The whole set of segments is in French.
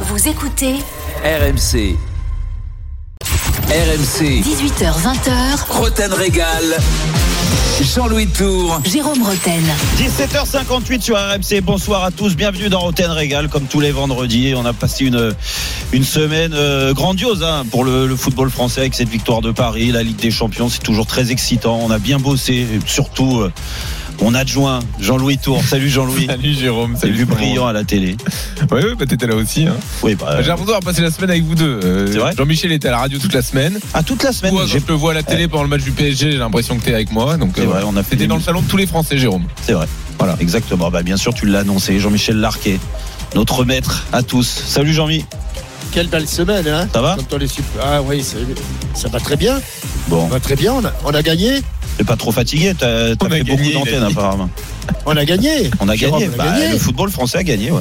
Vous écoutez RMC. RMC. 18h20h. Roten Régal. Jean-Louis Tour. Jérôme Roten. 17h58 sur RMC. Bonsoir à tous. Bienvenue dans Roten Régal, comme tous les vendredis. On a passé une, une semaine euh, grandiose hein, pour le, le football français avec cette victoire de Paris. La Ligue des Champions, c'est toujours très excitant. On a bien bossé, surtout. euh, mon adjoint, Jean-Louis Tour. Salut Jean-Louis. Salut Jérôme, salut vu brillant à la télé. Oui, oui, bah t'étais là aussi. Hein. Oui, bah, J'ai l'impression d'avoir passé la semaine avec vous deux. Euh, C'est vrai Jean-Michel était à la radio toute la semaine. à toute la semaine. J'ai- je te vois à la télé pendant le match du PSG, j'ai l'impression que t'es avec moi. Donc, C'est euh, vrai, on a fait T'étais dans le salon de tous les Français, Jérôme. C'est vrai. Voilà, exactement. Bah, bien sûr, tu l'as annoncé. Jean-Michel Larquet, notre maître à tous. Salut Jean-Mi. Quelle belle semaine, hein Ça va Quand on est super- Ah oui, ça, va très bien. Bon, Ça va très bien. On a, on a gagné. t'es pas trop fatigué. T'as fait beaucoup gagné, d'antennes apparemment. On a gagné. On a Jérôme, gagné. on a Bah, gagné. Le football français a gagné. Ouais.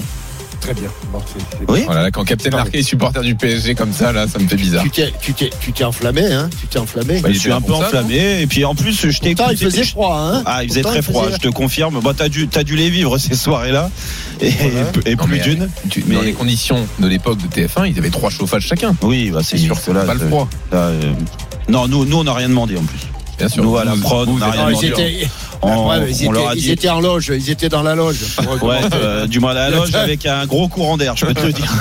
Très bien. Bon, c'est- c'est- Oui. Voilà, là, quand Captain Non, Larquet est supporter du PSG comme ça, là, ça me fait bizarre. Tu t'es, tu t'es, tu t'es enflammé, hein Tu t'es enflammé. Bah, Je suis un peu ça, enflammé. Et puis en plus, je t'ai Pourtant, il écouté. faisait froid, hein Ah, il faisait Pourtant, très froid, faisait- je te confirme. Bah, t'as dû, t'as dû les vivre ces soirées-là. Et, Voilà. et Non, plus d'une. Tu- Mais- Dans les conditions de l'époque de TF1, ils avaient trois chauffages chacun. Oui, bah, c'est C'est sûr là. pas le euh, froid. euh, Non, nous, nous, on n'a rien demandé en plus. Bien sûr. Nous, à la prod, on a êtes- rien ils étaient, On, ouais, ils, on leur étaient, ils étaient en loge. Ils étaient dans la loge. Ouais, euh, du à la loge avec un gros courant d'air, je peux te le dire.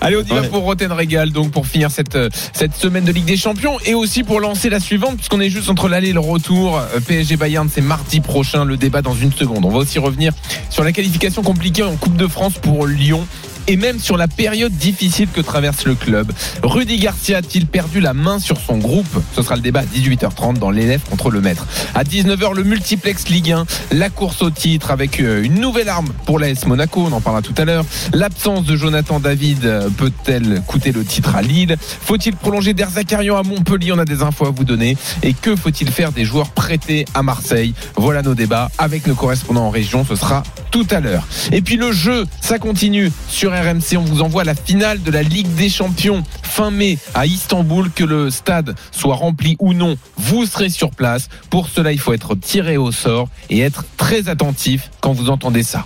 Allez, on y va pour Roten Régal, donc pour finir cette, euh, cette semaine de Ligue des Champions et aussi pour lancer la suivante, puisqu'on est juste entre l'aller et le retour. Euh, PSG Bayern, c'est mardi prochain, le débat dans une seconde. On va aussi revenir sur la qualification compliquée en Coupe de France pour Lyon. Et même sur la période difficile que traverse le club. Rudy Garcia a-t-il perdu la main sur son groupe? Ce sera le débat à 18h30 dans l'élève contre le maître. À 19h, le multiplex Ligue 1, la course au titre avec euh, une nouvelle arme pour l'AS Monaco, on en parlera tout à l'heure. L'absence de Jonathan David euh, peut-elle coûter le titre à Lille? Faut-il prolonger Derzakarian à Montpellier? On a des infos à vous donner. Et que faut-il faire des joueurs prêtés à Marseille? Voilà nos débats avec nos correspondants en région. Ce sera tout à l'heure. Et puis le jeu, ça continue sur RMC. On vous envoie la finale de la Ligue des Champions fin mai à Istanbul. Que le stade soit rempli ou non, vous serez sur place. Pour cela, il faut être tiré au sort et être très attentif quand vous entendez ça.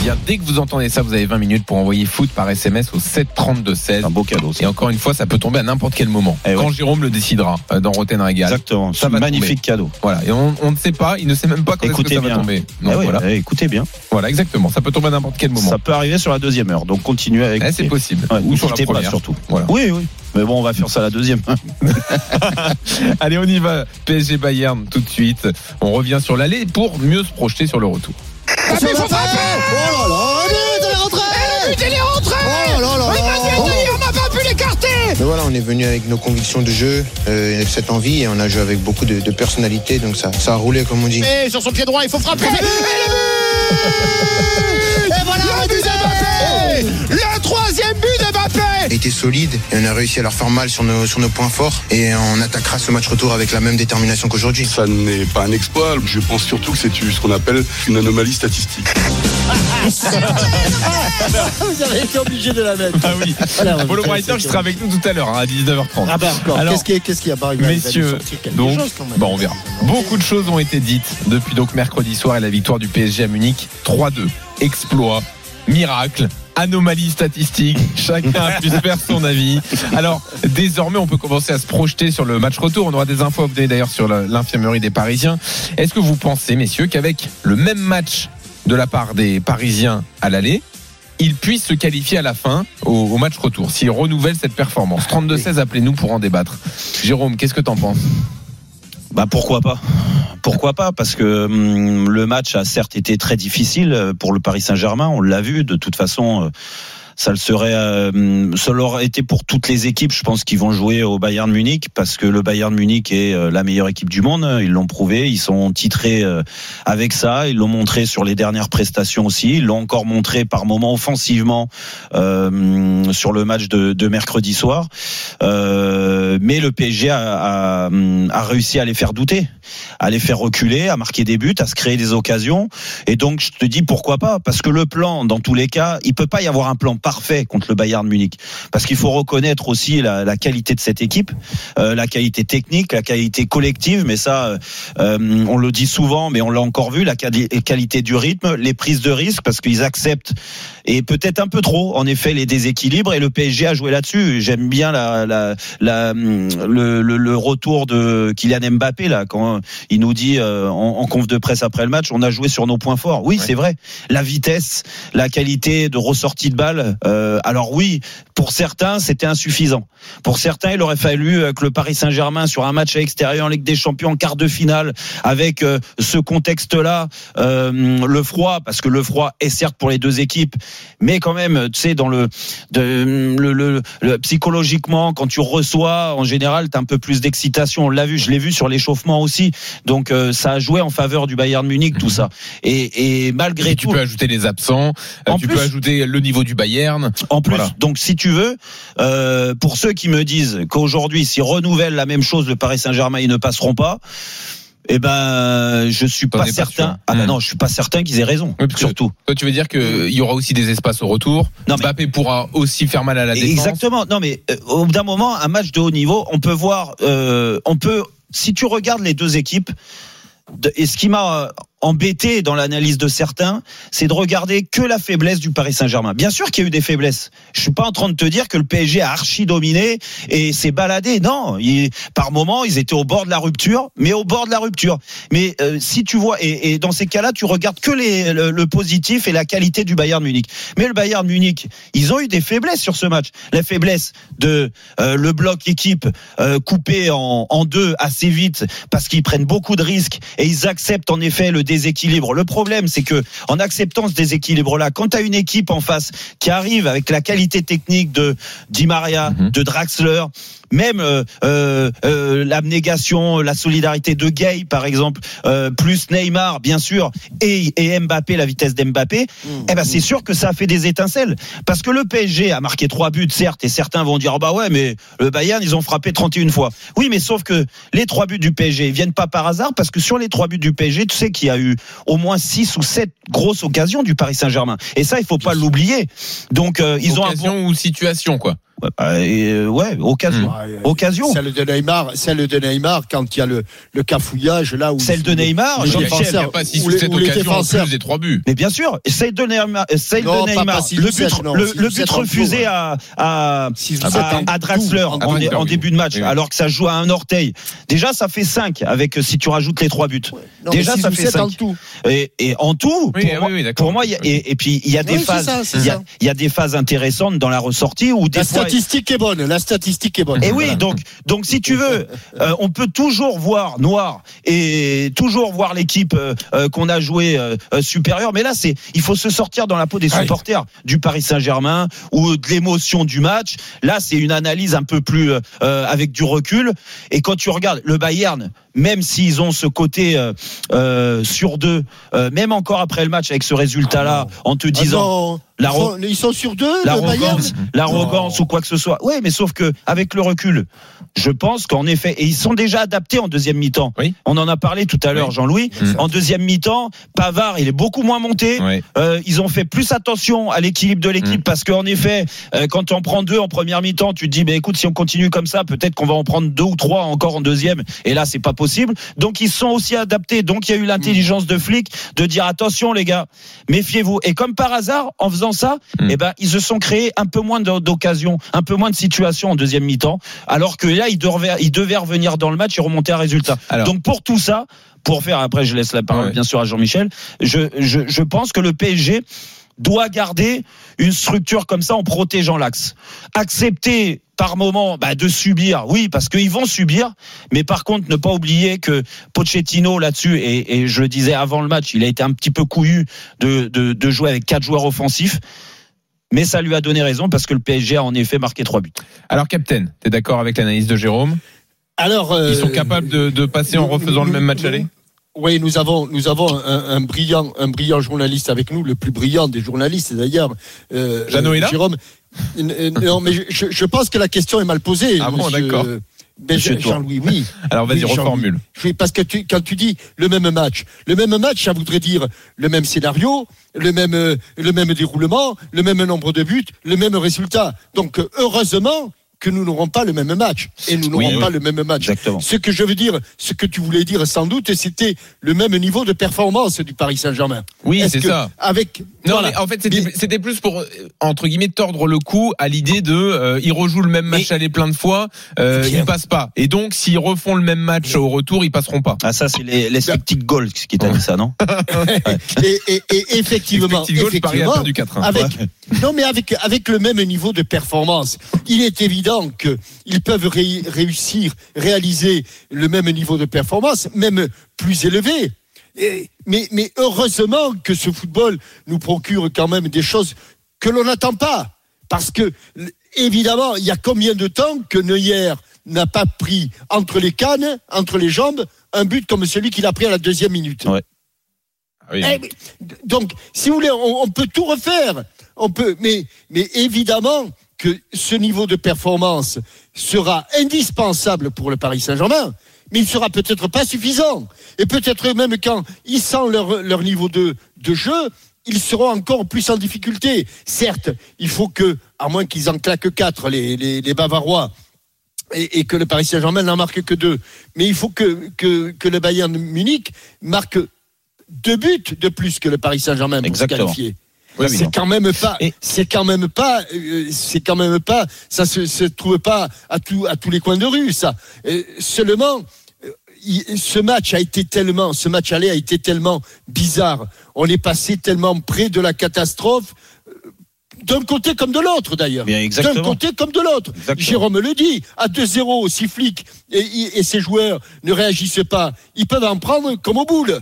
Eh bien, dès que vous entendez ça, vous avez 20 minutes pour envoyer foot par SMS au 732 16. Un beau cadeau. ça. Et encore une fois, ça peut tomber à n'importe quel moment. Eh ouais. quand Jérôme le décidera euh, dans Roten Régal. Exactement. Ça C'est un va magnifique cadeau. Voilà. Et on, on ne sait pas, il ne sait même pas quand que ça bien. va tomber. Donc, voilà. eh, écoutez bien. voilà, exactement. Ça peut tomber à n'importe quel moment. Ça peut arriver sur la deuxième heure. Donc continuez avec. Eh, c'est possible. Ouais, Ou sur la quittez pas, première. surtout. Voilà. Oui, oui. Mais bon, on va faire ça la deuxième. Allez, on y va. PSG Bayern tout de suite. On revient sur l'aller pour mieux se projeter sur le retour. Oh là là, but, elle est rentrée. Le but, il est rentré Oh là là là. On n'a pas pu l'écarter. Mais voilà, on est venu avec nos convictions de jeu, euh, cette envie, et on a joué avec beaucoup de, de personnalité, donc ça, ça a roulé comme on dit. Et sur son pied droit, il faut frapper. Et le but. Et voilà le but d'Mbappé Le troisième but a été solide et on a réussi à leur faire mal sur nos, sur nos points forts, et on attaquera ce match retour avec la même détermination qu'aujourd'hui. Ça n'est pas un exploit. Je pense surtout que c'est ce qu'on appelle une anomalie statistique. Vous avez été obligé de la mettre. Ah oui. Voilà, Polo sera avec nous tout à l'heure hein, à 19h30. Ah bah qu'est-ce qui est- qu'est-ce qu'il y a bah, nous Messieurs, sortir quelque donc, chose, quand même. bon, on verra. Beaucoup de choses ont été dites depuis donc mercredi soir et la victoire du PSG à Munich 3-2. Exploit, miracle. Anomalie statistique, chacun a pu se faire son avis. Alors, désormais, on peut commencer à se projeter sur le match retour. On aura des infos à vous donner d'ailleurs sur l'infirmerie des Parisiens. Est-ce que vous pensez, messieurs, qu'avec le même match de la part des Parisiens à l'aller, ils puissent se qualifier à la fin au, au match retour, s'ils renouvellent cette performance 32-16, appelez-nous pour en débattre. Jérôme, qu'est-ce que t'en penses? Bah pourquoi pas? Pourquoi pas? Parce que hum, le match a certes été très difficile euh, pour le Paris Saint-Germain, on l'a vu. De toute façon, euh, ça le serait, euh, ça l'aurait été pour toutes les équipes, je pense, qui vont jouer au Bayern Munich, parce que le Bayern Munich est euh, la meilleure équipe du monde. Ils l'ont prouvé, ils sont titrés avec ça. Ils l'ont montré sur les dernières prestations aussi. Ils l'ont encore montré par moments offensivement euh, sur le match de, de mercredi soir. Euh, mais le PSG a, a, a réussi à les faire douter, à les faire reculer, à marquer des buts, à se créer des occasions. Et donc, je te dis pourquoi pas Parce que le plan, dans tous les cas, il peut pas y avoir un plan parfait contre le Bayern Munich. Parce qu'il faut reconnaître aussi la, la qualité de cette équipe, euh, la qualité technique, la qualité collective, mais ça, euh, euh, on le dit souvent, mais on l'a encore vu, la quali- qualité du rythme, les prises de risque, parce qu'ils acceptent, et peut-être un peu trop, en effet, les déséquilibres, et le PSG a joué là-dessus. J'aime bien la, la, la, le, le, le retour de Kylian Mbappé, là, quand il nous dit euh, en, en conf de presse après le match, on a joué sur nos points forts. Oui, Ouais. c'est vrai. La vitesse, la qualité de ressortie de balle. euh, alors oui, pour certains, c'était insuffisant. Pour certains, il aurait fallu euh, que le Paris Saint-Germain, sur un match à l'extérieur en Ligue des Champions, en quart de finale, avec euh, ce contexte-là, euh, le froid, parce que le froid est certes pour les deux équipes, mais quand même, tu sais, dans le, de, le, le- le- psychologiquement, quand tu reçois, en général, t'as un peu plus d'excitation. On l'a vu, je l'ai vu sur l'échauffement aussi. Donc euh, ça a joué en faveur du Bayern Munich, tout ça. Et, et malgré Et tu tout, peux ajouter les absents, euh, En tu plus- peux ajouter le niveau du Bayern. En plus, Voilà. donc si tu veux, euh, pour ceux qui me disent qu'aujourd'hui, s'ils renouvellent la même chose, le Paris Saint-Germain, ils ne passeront pas. Eh ben, je suis pas certain. ah ben Hmm. non, je suis pas certain qu'ils aient raison. Oui, surtout. Toi, tu veux dire qu'il y aura aussi des espaces au retour. Non, mais- Mbappé pourra aussi faire mal à la défense. Exactement. Non, mais euh, au bout d'un moment, un match de haut niveau, on peut voir, euh, on peut, si tu regardes les deux équipes, et ce qui m'a embêté dans l'analyse de certains, c'est de regarder que la faiblesse du Paris Saint-Germain. Bien sûr qu'il y a eu des faiblesses. Je suis pas en train de te dire que le PSG a archi dominé et s'est baladé. Non, par moment, ils étaient au bord de la rupture, mais au bord de la rupture. Mais euh, si tu vois, et, dans ces cas-là, tu regardes que le, positif et la qualité du Bayern Munich. Mais le Bayern Munich, ils ont eu des faiblesses sur ce match. La faiblesse de euh, le bloc équipe euh, coupé en deux assez vite parce qu'ils prennent beaucoup de risques et ils acceptent en effet le déséquilibre. Le problème, c'est que en acceptant ce déséquilibre-là, quand tu as une équipe en face qui arrive avec la qualité technique de Di Maria, Mhm. de Draxler, même euh, euh, euh, l'abnégation, la solidarité de Gay, par exemple, euh, plus Neymar, bien sûr, et, et Mbappé, la vitesse d'Mbappé, eh ben c'est sûr que ça a fait des étincelles. Parce que le PSG a marqué trois buts, certes, et certains vont dire, Ah bah ouais, mais le Bayern, ils ont frappé 31 fois. Oui, mais sauf que les trois buts du PSG viennent pas par hasard, parce que sur les trois buts du PSG, tu sais qu'il y a eu au moins six ou sept grosses occasions du Paris Saint-Germain. Et ça, il faut pas l'oublier. Donc, euh, ils ont un Occasion ou situation, quoi. Euh, et, euh, ouais, occasion. Ouais, Occasion. Celle de Neymar, celle de Neymar, quand il y a le, le cafouillage là où Celle de Neymar, les n'y a défenseurs- pas 6 ou ou les- 7 ou les occasions en défenseurs. plus des 3 buts. Mais bien sûr, celle de Neymar, celle Non, de Neymar le but, non, le, le but refusé tout, à, à, à, à Draxler en en, en début de match, Oui. alors que ça joue à un orteil. Déjà, ça fait 5 avec si tu rajoutes les trois buts. Non, Déjà, ça fait sept en cinq. tout. Et, et en tout, Oui, pour, oui, moi, oui, d'accord. pour moi, il y a, et, et puis il y a des phases, il y, a, des phases intéressantes dans la ressortie où des fois. Statistique est bonne. La statistique est bonne. Et oui, donc, donc si tu veux, euh, on peut toujours voir noir et toujours voir l'équipe euh, euh, qu'on a joué euh, supérieure. Mais là, c'est, il faut se sortir dans la peau des Aïe. supporters du Paris Saint-Germain ou de l'émotion du match. Là, c'est une analyse un peu plus avec du recul. Et quand tu regardes le Bayern, même s'ils ont ce côté euh, euh, sur deux, euh, même encore après le match avec ce résultat-là, en te Ah disant La ils, sont, ils sont sur deux, l'arrogance, l'arrogance ou quoi que ce soit. Ouais, mais sauf que avec le recul, je pense qu'en effet, et ils sont déjà adaptés en deuxième mi-temps. Oui. On en a parlé tout à l'heure, Oui. Jean-Louis. En deuxième mi-temps, Pavard, il est beaucoup moins monté. Euh, ils ont fait plus attention à l'équilibre de l'équipe Mm. parce qu'en effet, euh, quand on prend deux en première mi-temps, tu te dis, bah, écoute, si on continue comme ça, peut-être qu'on va en prendre deux ou trois encore en deuxième. Et là, c'est pas possible. Donc, ils sont aussi adaptés. Donc, il y a eu l'intelligence de flic de dire, attention, les gars, méfiez-vous. Et comme par hasard, en faisant ça, Mm. eh ben, ils se sont créés un peu moins d'o- d'occasions, un peu moins de situations en deuxième mi-temps. Alors que là, ils devaient, ils devaient revenir dans le match et remonter un résultat. Alors. Donc, pour tout ça, pour faire, après, je laisse la parole, Ouais. bien sûr, à Jean-Michel, je, je, je pense que le PSG, doit garder une structure comme ça en protégeant l'axe. Accepter par moment bah, de subir, oui, parce qu'ils vont subir, mais par contre ne pas oublier que Pochettino là-dessus, et, et je le disais avant le match, il a été un petit peu couillu de, de, de jouer avec quatre joueurs offensifs. Mais ça lui a donné raison parce que le PSG a en effet marqué trois buts. Alors, Captain, t'es d'accord avec l'analyse de Jérôme? Alors, euh, Ils sont capables de, de passer en refaisant le même match aller? Oui, nous avons, nous avons un, un brillant, un brillant journaliste avec nous, le plus brillant des journalistes d'ailleurs. Euh, Jeannot est là Jérôme. Euh, Non, mais je, je pense que la question est mal posée. Ah bon, d'accord. Ben, Tour. Jean-Louis, oui. Alors vas-y, Oui, reformule. Oui, parce que tu, quand tu dis le même match, le même match, ça voudrait dire le même scénario, le même, euh, le même déroulement, le même nombre de buts, le même résultat. Donc, euh, heureusement que nous n'aurons pas le même match. Et nous n'aurons Oui, oui. pas le même match. Exactement. Ce que je veux dire, ce que tu voulais dire sans doute, c'était le même niveau de performance du Paris Saint-Germain. Oui, c'est ça. Avec, Non, voilà. mais en fait, c'était plus pour, euh, entre guillemets, tordre le coup à l'idée de, euh, ils rejouent le même match Mais- aller plein de fois, euh, ils passent pas. Et donc, s'ils refont le même match au retour, ils passeront pas. Ah ça c'est les, les sceptiques goals qui t'a dit ça non et, et- et effectivement, Effectivement, Paris a effectivement, perdu 4-1. avec, non mais avec avec le même niveau de performance, il est évident que ils peuvent ré- réussir, réaliser le même niveau de performance, même plus élevé. Et- mais mais heureusement que ce football nous procure quand même des choses que l'on n'attend pas, parce que évidemment, il y a combien de temps que Neuer n'a pas pris entre les cannes, entre les jambes, un but comme celui qu'il a pris à la deuxième minute? Ouais. Ah oui. Eh, donc, si vous voulez, on, on peut tout refaire. On peut, mais, mais évidemment que ce niveau de performance sera indispensable pour le Paris Saint-Germain, mais il sera peut-être pas suffisant. Et peut-être même quand ils sentent leur, leur niveau de, de jeu, ils seront encore plus en difficulté. Certes, il faut que, à moins qu'ils en claquent quatre, les, les, les Bavarois, et, et que le Paris Saint-Germain n'en marque que deux. Mais il faut que, que, que le Bayern Munich marque deux buts de plus que le Paris Saint-Germain pour Exactement. se qualifier. Oui, oui, c'est quand même pas, Et- c'est quand même pas, c'est quand même pas, ça se, se trouve pas à, tout, à tous les coins de rue, ça. Euh, seulement, euh, ce match a été tellement, ce match aller a été tellement bizarre. On est passé tellement près de la catastrophe, euh, d'un côté comme de l'autre d'ailleurs. D'un côté comme de l'autre. Jérôme le dit, à 2-0, si Flick et, et, et ses joueurs ne réagissent pas, ils peuvent en prendre comme au boule.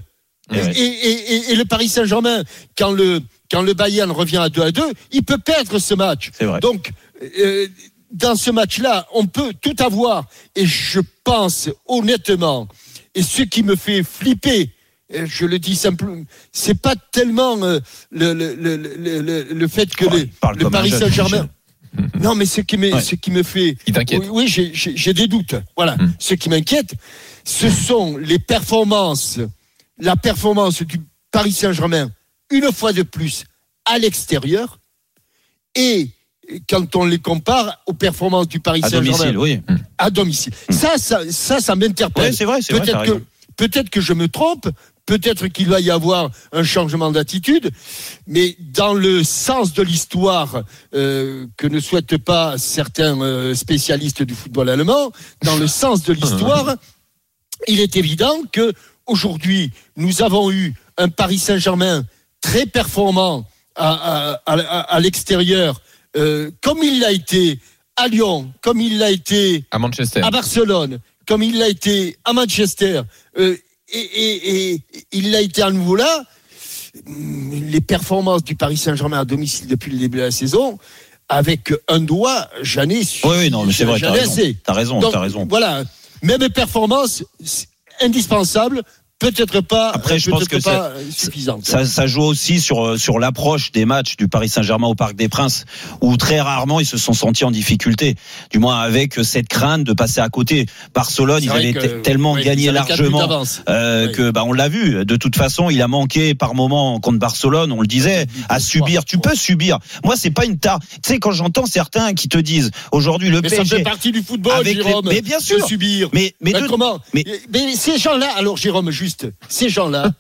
Eh Et, ouais. et- et- et le Paris Saint-Germain, quand le, quand le Bayern revient à 2 à 2, il peut perdre ce match. C'est vrai. Donc, euh, dans ce match-là, on peut tout avoir. Et je pense honnêtement, et ce qui me fait flipper, euh, je le dis simplement, c'est pas tellement euh, le, le, le, le, le- le fait que Oh, le, il Paris Saint-Germain. Non, mais ce qui me, Ouais. ce qui me fait. T'inquiète. Oui, oui, j'ai des doutes. Voilà. Hmm. Ce qui m'inquiète, ce sont les performances, la performance du Paris Saint-Germain, une fois de plus, à l'extérieur, et quand on les compare aux performances du Paris à Saint-Germain. domicile oui. À domicile. Ça, ça, ça, ça m'interpelle. Ouais, c'est vrai c'est vrai Peut-être que, raison. peut-être que je me trompe, peut-être qu'il va y avoir un changement d'attitude, mais dans le sens de l'histoire euh, que ne souhaitent pas certains euh, spécialistes du football allemand, dans le sens de l'histoire, il est évident que aujourd'hui nous avons eu un Paris Saint-Germain très performant à, à- à- à l'extérieur, euh, comme il l'a été à Lyon, comme il l'a été À Manchester. à Barcelone, comme il l'a été à Manchester, euh, et, et- et il l'a été à nouveau là. Hum, Les performances du Paris Saint-Germain à domicile depuis le début de la saison, avec un doigt, j'en ai su. oui oui non mais c'est vrai t'as raison t'as raison Donc, t'as raison Voilà, même performance indispensable, peut-être pas, Après, je pense que pas suffisante. Ça, ça joue aussi sur euh, sur l'approche des matchs du Paris Saint-Germain au Parc des Princes, où très rarement ils se sont sentis en difficulté. Du moins avec cette crainte de passer à côté. Barcelone, ils avaient que- tellement oui, gagné largement euh, Oui. que bah on l'a vu. De toute façon, il a manqué par moment contre Barcelone. On le disait à subir. Tu peux subir. Moi, c'est pas une tare. Tu sais, quand j'entends certains qui te disent aujourd'hui le Mais ça PSG fait partie du football, les- Jérôme. mais bien sûr. subir. mais mais de- comment mais- mais... ces gens-là, alors Jérôme, juste, ces gens-là,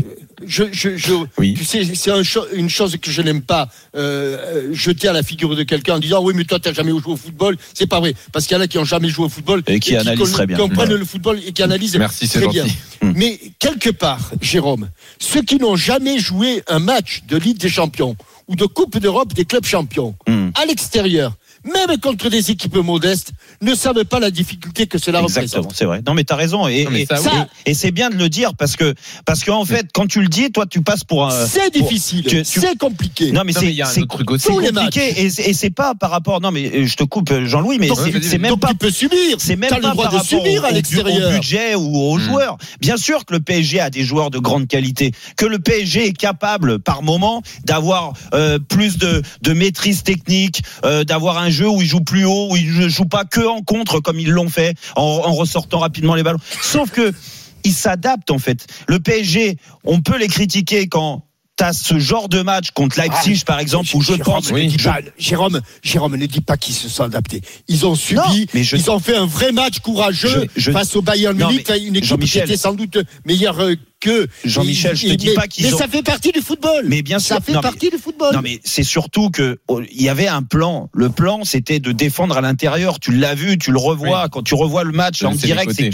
je, je, je, Oui. tu sais, c'est un cho- une chose que je n'aime pas euh, euh, jeter à la figure de quelqu'un en disant oui, mais toi, t'as jamais joué au football. C'est pas vrai, parce qu'il y en a qui ont jamais joué au football Et qui analysent très bien. comprennent Ouais. le football et qui analysent Merci, très bien. gentil. Hmm. Mais quelque part, Jérôme, ceux qui n'ont jamais joué un match de Ligue des Champions ou de Coupe d'Europe des clubs champions Hmm. à l'extérieur, même contre des équipes modestes, ne savent pas la difficulté que cela Exactement, représente. c'est vrai. Non, mais t'as raison. Et, et- et- et c'est bien de le dire parce que, parce qu'en fait, quand tu le dis, toi, tu passes pour un. C'est difficile, tu- tu- c'est compliqué. Non, mais c'est il y a un c'est autre truc aussi. c'est Tous les compliqué et, c'est- et c'est pas par rapport. Non, mais euh, je te coupe, euh, Jean-Louis, mais c'est même Donc pas. tu peux subir. C'est même pas le droit par de rapport subir au, à l'extérieur. au budget ou aux Hmm. joueurs. Bien sûr que le PSG a des joueurs de grande qualité, que le PSG est capable par moment d'avoir euh, plus de, de maîtrise technique, euh, d'avoir un où ils jouent plus haut, où ils ne jouent pas que en contre comme ils l'ont fait, en, en ressortant rapidement les ballons. Sauf que ils s'adaptent en fait. Le PSG, on peut les critiquer quand T'as ce genre de match contre Leipzig, par exemple, où je Jérôme, pense. ne dis je- pas- Jérôme, Jérôme, ne dis pas qu'ils se sont adaptés. Ils ont subi, Non, mais je- ils ont fait un vrai match courageux Je- face au Bayern Munich, une équipe qui était sans doute meilleure euh, que. Jean-Michel, je te dis mais- pas qu'ils Mais ont- ça fait partie du football. Mais bien sûr. ça fait non, mais- partie du football. Non mais c'est surtout que oh, il y avait un plan. Le plan c'était de défendre à l'intérieur. Tu l'as vu, tu le revois quand tu revois le match en direct. C'est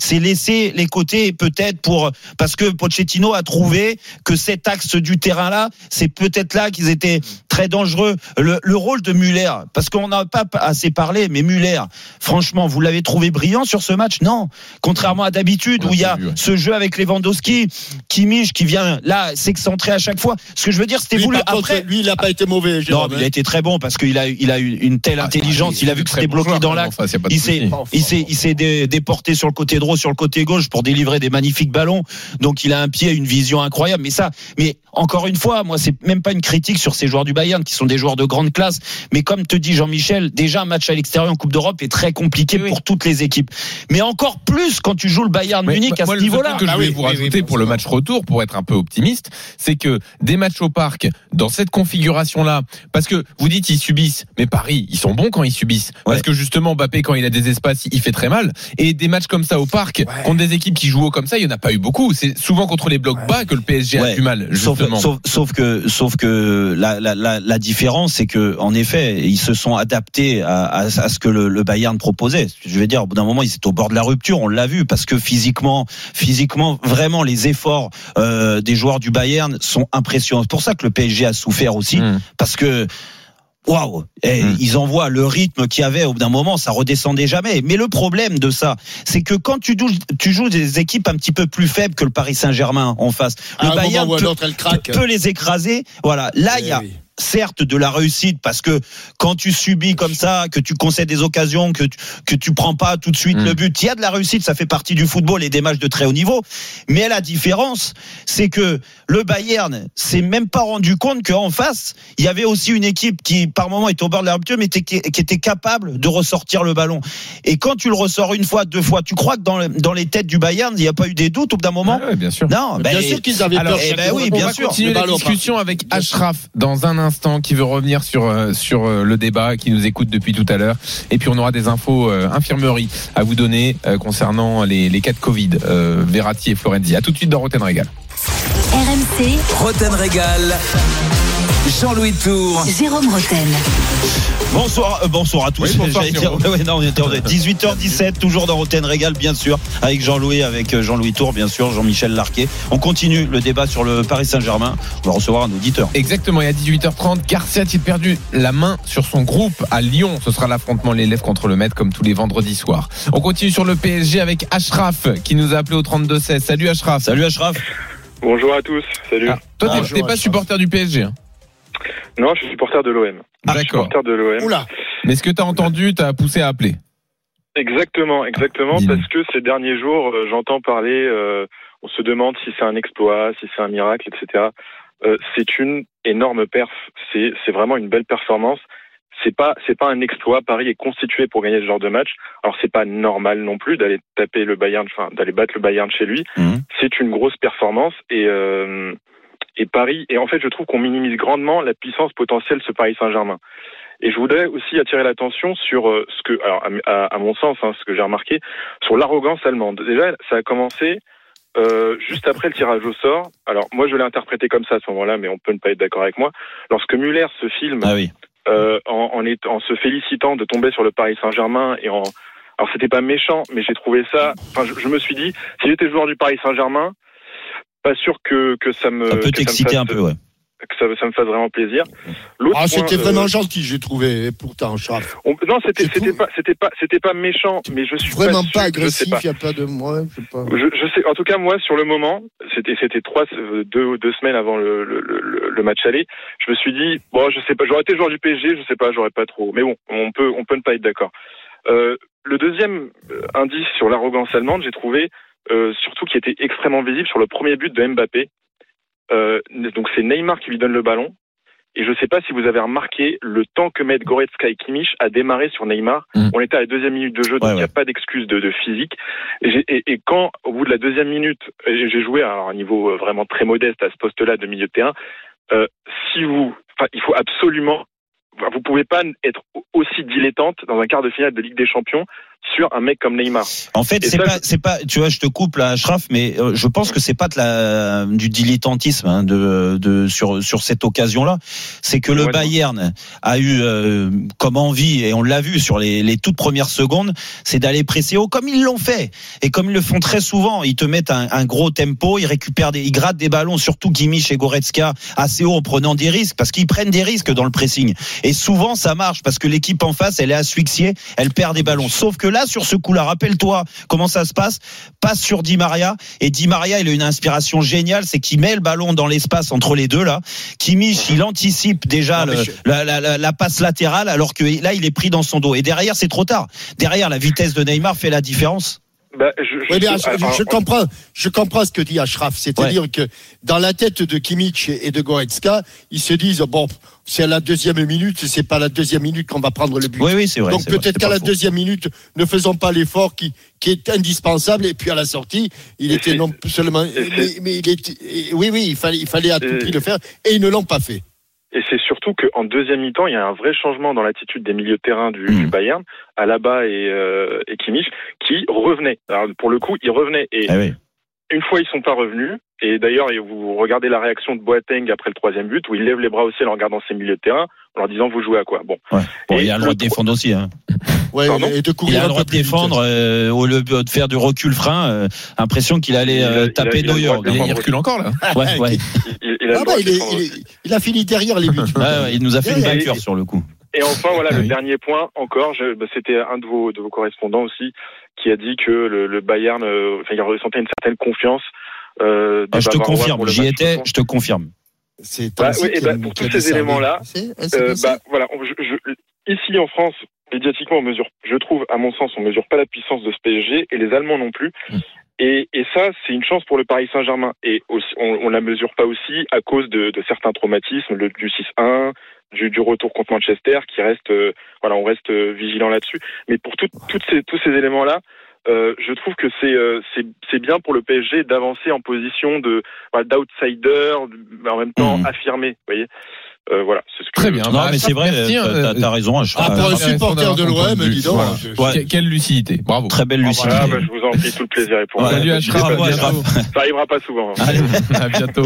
C'est laisser les côtés peut-être pour parce que Pochettino a trouvé que cet axe du terrain là, c'est peut-être là qu'ils étaient très dangereux. Le, le rôle de Muller, parce qu'on n'a pas assez parlé, mais Muller, franchement, vous l'avez trouvé brillant sur ce match? Non, contrairement à d'habitude a où il y a pas vu, ouais. ce jeu avec Lewandowski, Kimmich qui vient là s'excentrer à chaque fois. Ce que je veux dire, c'était contre, après. lui, il n'a pas été mauvais. Non, Jérôme, mais il a hein. été très bon parce qu'il a, il a eu une telle Ah, intelligence. Il a vu que c'était bloqué dans l'axe. Il s'est, il s'est, il s'est dé- déporté sur le côté droit, sur le côté gauche pour délivrer des magnifiques ballons. Donc il a un pied, une vision incroyable. Mais ça, mais encore une fois, moi c'est même pas une critique sur ces joueurs du Bayern qui sont des joueurs de grande classe. Mais comme te dit Jean-Michel, déjà un match à l'extérieur en Coupe d'Europe est très compliqué Oui, oui. pour toutes les équipes. Mais encore plus quand tu joues le Bayern Mais Munich à moi, ce niveau-là. truc que je voulais oui, vous rajouter pour le match retour, pour être un peu optimiste, c'est que des matchs au parc, dans cette configuration-là, parce que vous dites ils subissent, mais Paris, ils sont bons quand ils subissent. Parce Ouais. que justement, Mbappé, quand il a des espaces, il fait très mal. Et des matchs comme ça au parc, contre des équipes qui jouent haut comme ça, il n'y en a pas eu beaucoup. C'est souvent contre les blocs bas que le PSG a Ouais. du mal, Sauf, justement. sauf, sauf que, sauf que la, la, la, la différence, c'est que en effet, ils se sont adaptés à, à, à ce que le, le Bayern proposait. Je veux dire, au bout d'un moment, ils étaient au bord de la rupture. On l'a vu parce que physiquement, physiquement, vraiment, les efforts euh, des joueurs du Bayern sont impressionnants. C'est pour ça que le PSG a souffert aussi, Mm. parce que. Waouh, Eh, Mm. ils envoient le rythme qu'il y avait au bout d'un moment, ça redescendait jamais. Mais le problème de ça, c'est que quand tu joues, tu joues des équipes un petit peu plus faibles que le Paris Saint-Germain en face, À le un Bayern peut- les écraser. Voilà, là il y a Eh oui. Certes de la réussite parce que quand tu subis comme ça, que tu concèdes des occasions, que tu, que tu prends pas tout de suite Mm. le but, il y a de la réussite, ça fait partie du football et des matchs de très haut niveau. Mais la différence, c'est que le Bayern s'est même pas rendu compte qu'en face, il y avait aussi une équipe qui par moment était au bord de la rupture, mais était- qui, qui était capable de ressortir le ballon. Et quand tu le ressors une fois, deux fois, tu crois que dans, le- dans les têtes du Bayern, il n'y a pas eu des doutes au bout d'un moment Ah ouais, bien sûr. Non, Bien ben, sûr qu'ils avaient alors, peur. on va sûr. continuer la discussion avec Ashraf dans un instant qui veut revenir sur euh, sur euh, le débat, qui nous écoute depuis tout à l'heure. Et puis on aura des infos euh, infirmerie à vous donner euh, concernant les, les cas de Covid, euh, Verratti et Florenzi. À tout de suite dans Roten Régal. RMC, Roten Régal. Jean-Louis Tour. Jérôme Roten. Bonsoir, euh, bonsoir à tous. Oui, bonsoir, dire- ouais, non, on était en 18h17, toujours dans Roten Régal, bien sûr, avec Jean-Louis, avec euh, Jean-Louis Tour, bien sûr, Jean-Michel Larquet. On continue le débat sur le Paris Saint-Germain. On va recevoir un auditeur. Exactement, et à 18h30, Garcia a-t-il perdu la main sur son groupe à Lyon? Ce sera l'affrontement l'élève contre le maître comme tous les vendredis soirs. On continue sur le PSG avec Ashraf qui nous a appelé au 32-16. Salut Ashraf. Salut Ashraf. Bonjour à tous, salut. Ah, toi, t'es- pas Ashraf. supporter du PSG. hein Non, je suis supporter de l'OM. D'accord. De l'OM. Oula, Mais ce que t'as entendu, t'as poussé à appeler? Exactement, exactement, parce que ces derniers jours, euh, j'entends parler, euh, on se demande si c'est un exploit, si c'est un miracle, etc. Euh, c'est une énorme perf, c'est vraiment une belle performance. C'est pas c'est pas un exploit. Paris est constitué pour gagner ce genre de match. Alors c'est pas normal non plus d'aller taper le Bayern, enfin d'aller battre le Bayern chez lui. Mhm. C'est une grosse performance et et Paris. Et en fait, je trouve qu'on minimise grandement la puissance potentielle de ce Paris Saint-Germain. Et je voudrais aussi attirer l'attention sur euh, ce que, alors à, à- à mon sens, hein, ce que j'ai remarqué, sur l'arrogance allemande. Déjà, ça a commencé euh, juste après le tirage au sort. Alors moi, je l'ai interprété comme ça à ce moment-là, mais on peut ne pas être d'accord avec moi. Lorsque Muller se filme Ah oui. euh, en, en, est- en se félicitant de tomber sur le Paris Saint-Germain et en alors c'était pas méchant, mais j'ai trouvé ça. Enfin, je, je me suis dit, si j'étais joueur du Paris Saint-Germain, pas sûr que que ça me Ça peut t'exciter un peu, ouais. que ça, ça me fasse vraiment plaisir. L'autre ah, c'était euh, vraiment gentil, j'ai trouvé, et pourtant, Charles. on- non, c'était pas c'était pas c'était pas méchant, mais je suis Vraiment pas, pas agressif, pas. il n'y a pas de. Ouais, je sais pas. Je, je sais. En tout cas, moi, sur le moment, c'était c'était trois euh, deux deux semaines avant le, le, le, le match aller. Je me suis dit bon, je sais pas. J'aurais été joueur du PSG, je sais pas, j'aurais pas trop. Mais bon, on peut on peut ne pas être d'accord. Euh, le deuxième euh, indice sur l'arrogance allemande, j'ai trouvé euh, surtout qui était extrêmement visible sur le premier but de Mbappé. Euh, donc c'est Neymar qui lui donne le ballon. Et je ne sais pas si vous avez remarqué le temps que mettent Goretzka et Kimmich à démarrer sur Neymar. Mm. On était à la deuxième minute de jeu, donc il Ouais, n'y a ouais. pas d'excuse de, de physique. Et, j'ai- et- et quand, au bout de la deuxième minute, j'ai joué à un niveau euh, vraiment très modeste à ce poste-là de milieu de terrain, euh, si vous, il faut absolument, vous pouvez pas être aussi dilettante dans un quart de finale de Ligue des Champions sur un mec comme Neymar. En fait, c'est pas, c'est pas, tu vois, je te coupe là, Ashraf, mais euh, je pense que c'est pas de la, du dilettantisme hein, de, de sur sur cette occasion-là. C'est que le Ouais, non. Bayern a eu euh, comme envie et on l'a vu sur les, les toutes premières secondes, c'est d'aller presser haut comme ils l'ont fait et comme ils le font très souvent. Ils te mettent un, un gros tempo, ils récupèrent des, ils grattent des ballons, surtout Kimmich et Goretzka assez haut en prenant des risques parce qu'ils prennent des risques dans le pressing. Et souvent ça marche parce que l'équipe en face, elle est asphyxiée, elle perd des ballons. Sauf que là, sur ce coup-là, rappelle-toi comment ça se passe. Passe sur Di Maria et Di Maria, il a une inspiration géniale, c'est qu'il met le ballon dans l'espace entre les deux là. Kimmich, il anticipe déjà Non, mais le- je- la, la- la- la passe latérale alors que là, il est pris dans son dos. Et derrière, c'est trop tard. Derrière, la vitesse de Neymar fait la différence. Bah, je, je- Oui, mais je, alors, je comprends, je comprends ce que dit Ashraf. C'est-à-dire que dans la tête de Kimmich et de Goretzka, ils se disent bon, c'est à la deuxième minute, c'est pas à la deuxième minute qu'on va prendre le but. Oui, oui, c'est vrai. Donc peut-être qu'à la faux. deuxième minute, ne faisons pas l'effort qui, qui est indispensable. Et puis à la sortie, il Et était non seulement, mais, il était, oui, oui, il fallait, il fallait à tout prix le faire, et ils ne l'ont pas fait. Et c'est surtout qu'en deuxième mi-temps, il y a un vrai changement dans l'attitude des milieux de terrain du, Mm. du Bayern, Alaba et, euh, et Kimmich, qui revenaient. Alors, pour le coup, ils revenaient. Et Ah oui. une fois, ils sont pas revenus. Et d'ailleurs, vous regardez la réaction de Boateng après le troisième but, où il lève les bras au ciel en regardant ses milieux de terrain, en leur disant vous jouez à quoi? Bon. Ouais. Bon, Et il a le droit de défendre aussi. Hein. Ouais, et de Il courir a le droit de défendre euh, au lieu de faire du recul frein. euh, impression qu'il allait Il euh, il a- taper il Neuer. Il, il recule encore là. Ouais, ouais. Il, il- il a Ah bah, il, il il fini derrière les buts. Il nous a fait une vainqueur sur le coup. Et enfin, voilà, Ah le oui. dernier point encore, bah, c'était un de vos, de vos correspondants aussi qui a dit que le, le Bayern, euh, enfin, il ressentait une certaine confiance. Euh, Ah, je te confirme, j'y étais, je te confirme. C'est Bah, oui, bah, pour tous ces éléments-là, Euh, bah, voilà, on- je- je- ici en France, médiatiquement, on mesure, je trouve, à mon sens, on mesure pas la puissance de ce PSG et les Allemands non plus. Mm. Et, et ça, c'est une chance pour le Paris Saint-Germain. Et aussi, on, on la mesure pas aussi à cause de, de certains traumatismes, le, du 6-1, du, du retour contre Manchester, qui reste, euh, voilà, on reste euh, vigilant là-dessus. Mais pour tout- toutes ces, tous ces éléments-là, euh, je trouve que c'est euh, bien pour le PSG d'avancer en position de d'outsider, mais en même temps Mhm. affirmé. Vous voyez, voilà, c'est ce que Très bien. Non, Bah, mais c'est vrai, t'as- euh, t'as raison. Ah, pour un supporter de l'OM, dis donc. Voilà. je- Ouais. Que- Quelle lucidité. Bravo. Très belle lucidité. Ah, bah, je vous en prie, tout le plaisir est pour Ouais. moi. Salut. Ça arrivera pas souvent. hein. Allez. À bientôt.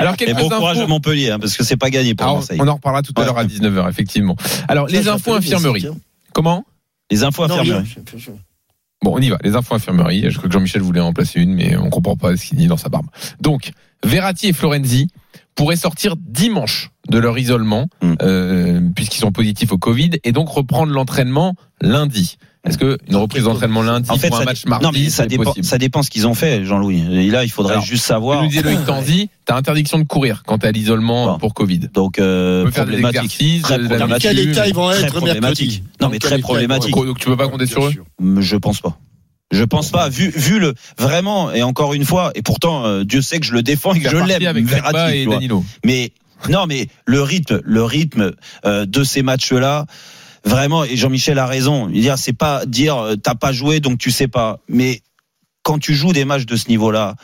Alors Et quelques bon courage à Montpellier, hein, parce que c'est pas gagné pour on- Marseille. on en reparlera tout à Ouais. l'heure à 19h, effectivement. Alors, Ça, les infos infirmerie. Comment? Les infos je- Bon, on y va. Les infos infirmerie. Je crois que Jean-Michel voulait en placer une, mais on comprend pas ce qu'il dit dans sa barbe. Donc, Verratti et Florenzi pourraient sortir dimanche de leur isolement, Mm. euh, puisqu'ils sont positifs au Covid, et donc reprendre l'entraînement lundi. Est-ce que une reprise d'entraînement lundi En fait, pour un ça, match mardi, non, mais ça dépend, ça dépend ce qu'ils ont fait, Jean-Louis. Et là, il faudrait Alors, juste savoir. nous disait Loïc Tanzi, t'as interdiction de courir quand t'es à l'isolement Bon. pour Covid. Donc, euh, On peut faire des problématique. exercices, Très de la Dans problématique. quel état ils vont Très être mercredi problématique. Non, mais très problématique. Donc tu peux pas compter sur eux Je pense pas. Je pense pas. Vu, vu le vraiment et encore une fois et pourtant euh, Dieu sait que je le défends et que je l'aime. avec Verratti, Verratti tu et vois. Danilo. Mais non, mais le rythme, le rythme euh, de ces matchs-là, vraiment. Et Jean-Michel a raison. Il dit, c'est pas dire euh, t'as pas joué donc tu sais pas. Mais quand tu joues des matchs de ce niveau-là,